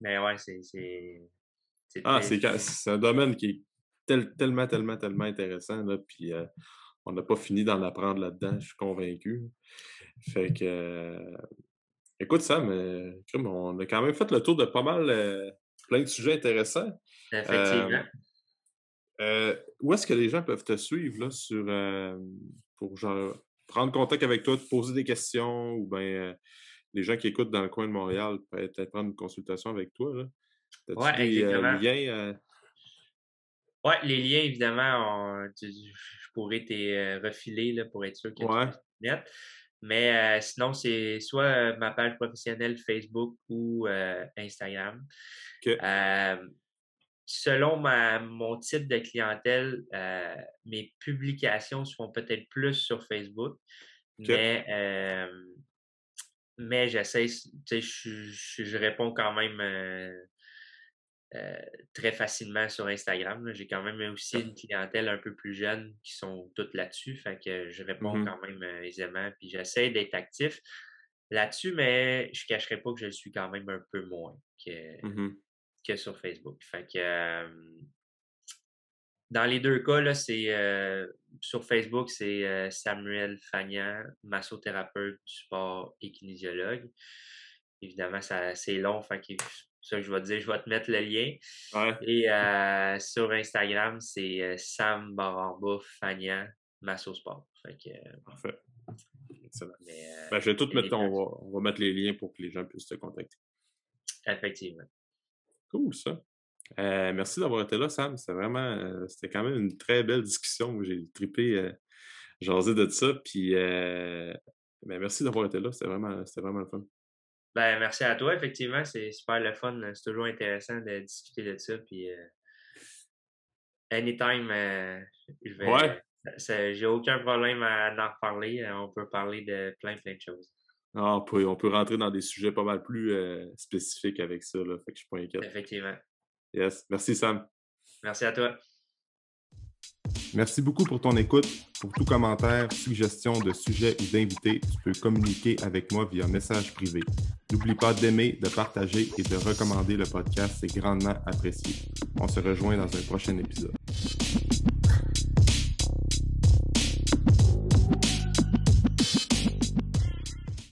Mais ouais, c'est. Ah, c'est un domaine qui est tellement, tellement, tellement intéressant. Là, puis euh, on n'a pas fini d'en apprendre là-dedans, je suis convaincu. Fait que. écoute, Sam, on a quand même fait le tour de pas mal, plein de sujets intéressants. Effectivement. où est-ce que les gens peuvent te suivre là, sur, pour genre prendre contact avec toi, te poser des questions ou bien euh, les gens qui écoutent dans le coin de Montréal peuvent peut-être prendre une consultation avec toi. Oui, euh, liens? Euh? Oui, les liens, évidemment, je pourrais te refiler là, pour être sûr que ouais. tu net. Mais sinon, c'est soit ma page professionnelle Facebook ou Instagram selon ma, mon type de clientèle, euh, mes publications seront peut-être plus sur Facebook, mais, euh, mais j'essaie, tu sais, je, réponds quand même euh, très facilement sur Instagram. J'ai quand même aussi une clientèle un peu plus jeune qui sont toutes là-dessus, fait que je réponds mmh quand même aisément, puis j'essaie d'être actif. Là-dessus, mais je ne cacherai pas que je le suis quand même un peu moins que, mmh que sur Facebook. Fait que dans les deux cas, là, c'est sur Facebook, c'est Samuel Fagnan, massothérapeute du sport et kinésiologue. Évidemment, c'est long, fait que ça je vais te dire, je vais te mettre le lien. Et sur Instagram, c'est Sam Baramba Fagnan, Massosport. Fait que, Parfait. Excellent. Ben, je vais tout mettre, on va, on va mettre les liens pour que les gens puissent te contacter. Effectivement. Cool, ça. Euh, merci d'avoir été là, Sam. C'était vraiment, euh, c'était quand même une très belle discussion. J'ai trippé. Euh, jaser de ça. Puis ben, merci d'avoir été là. C'était vraiment, vraiment le fun. Ben, merci à toi, effectivement. C'est super le fun. C'est toujours intéressant de discuter de ça. Puis, anytime, je vais. Ouais. J'ai aucun problème à en reparler. On peut parler de plein, plein de choses. Ah, on, peut, on peut rentrer dans des sujets pas mal plus euh, spécifiques avec ça. Là, fait que je suis pas inquiet. Effectivement. Yes. Merci, Sam. Merci à toi. Merci beaucoup pour ton écoute. Pour tout commentaire, suggestion de sujet ou d'invité, tu peux communiquer avec moi via message privé. N'oublie pas d'aimer, de partager et de recommander le podcast, c'est grandement apprécié. On se rejoint dans un prochain épisode.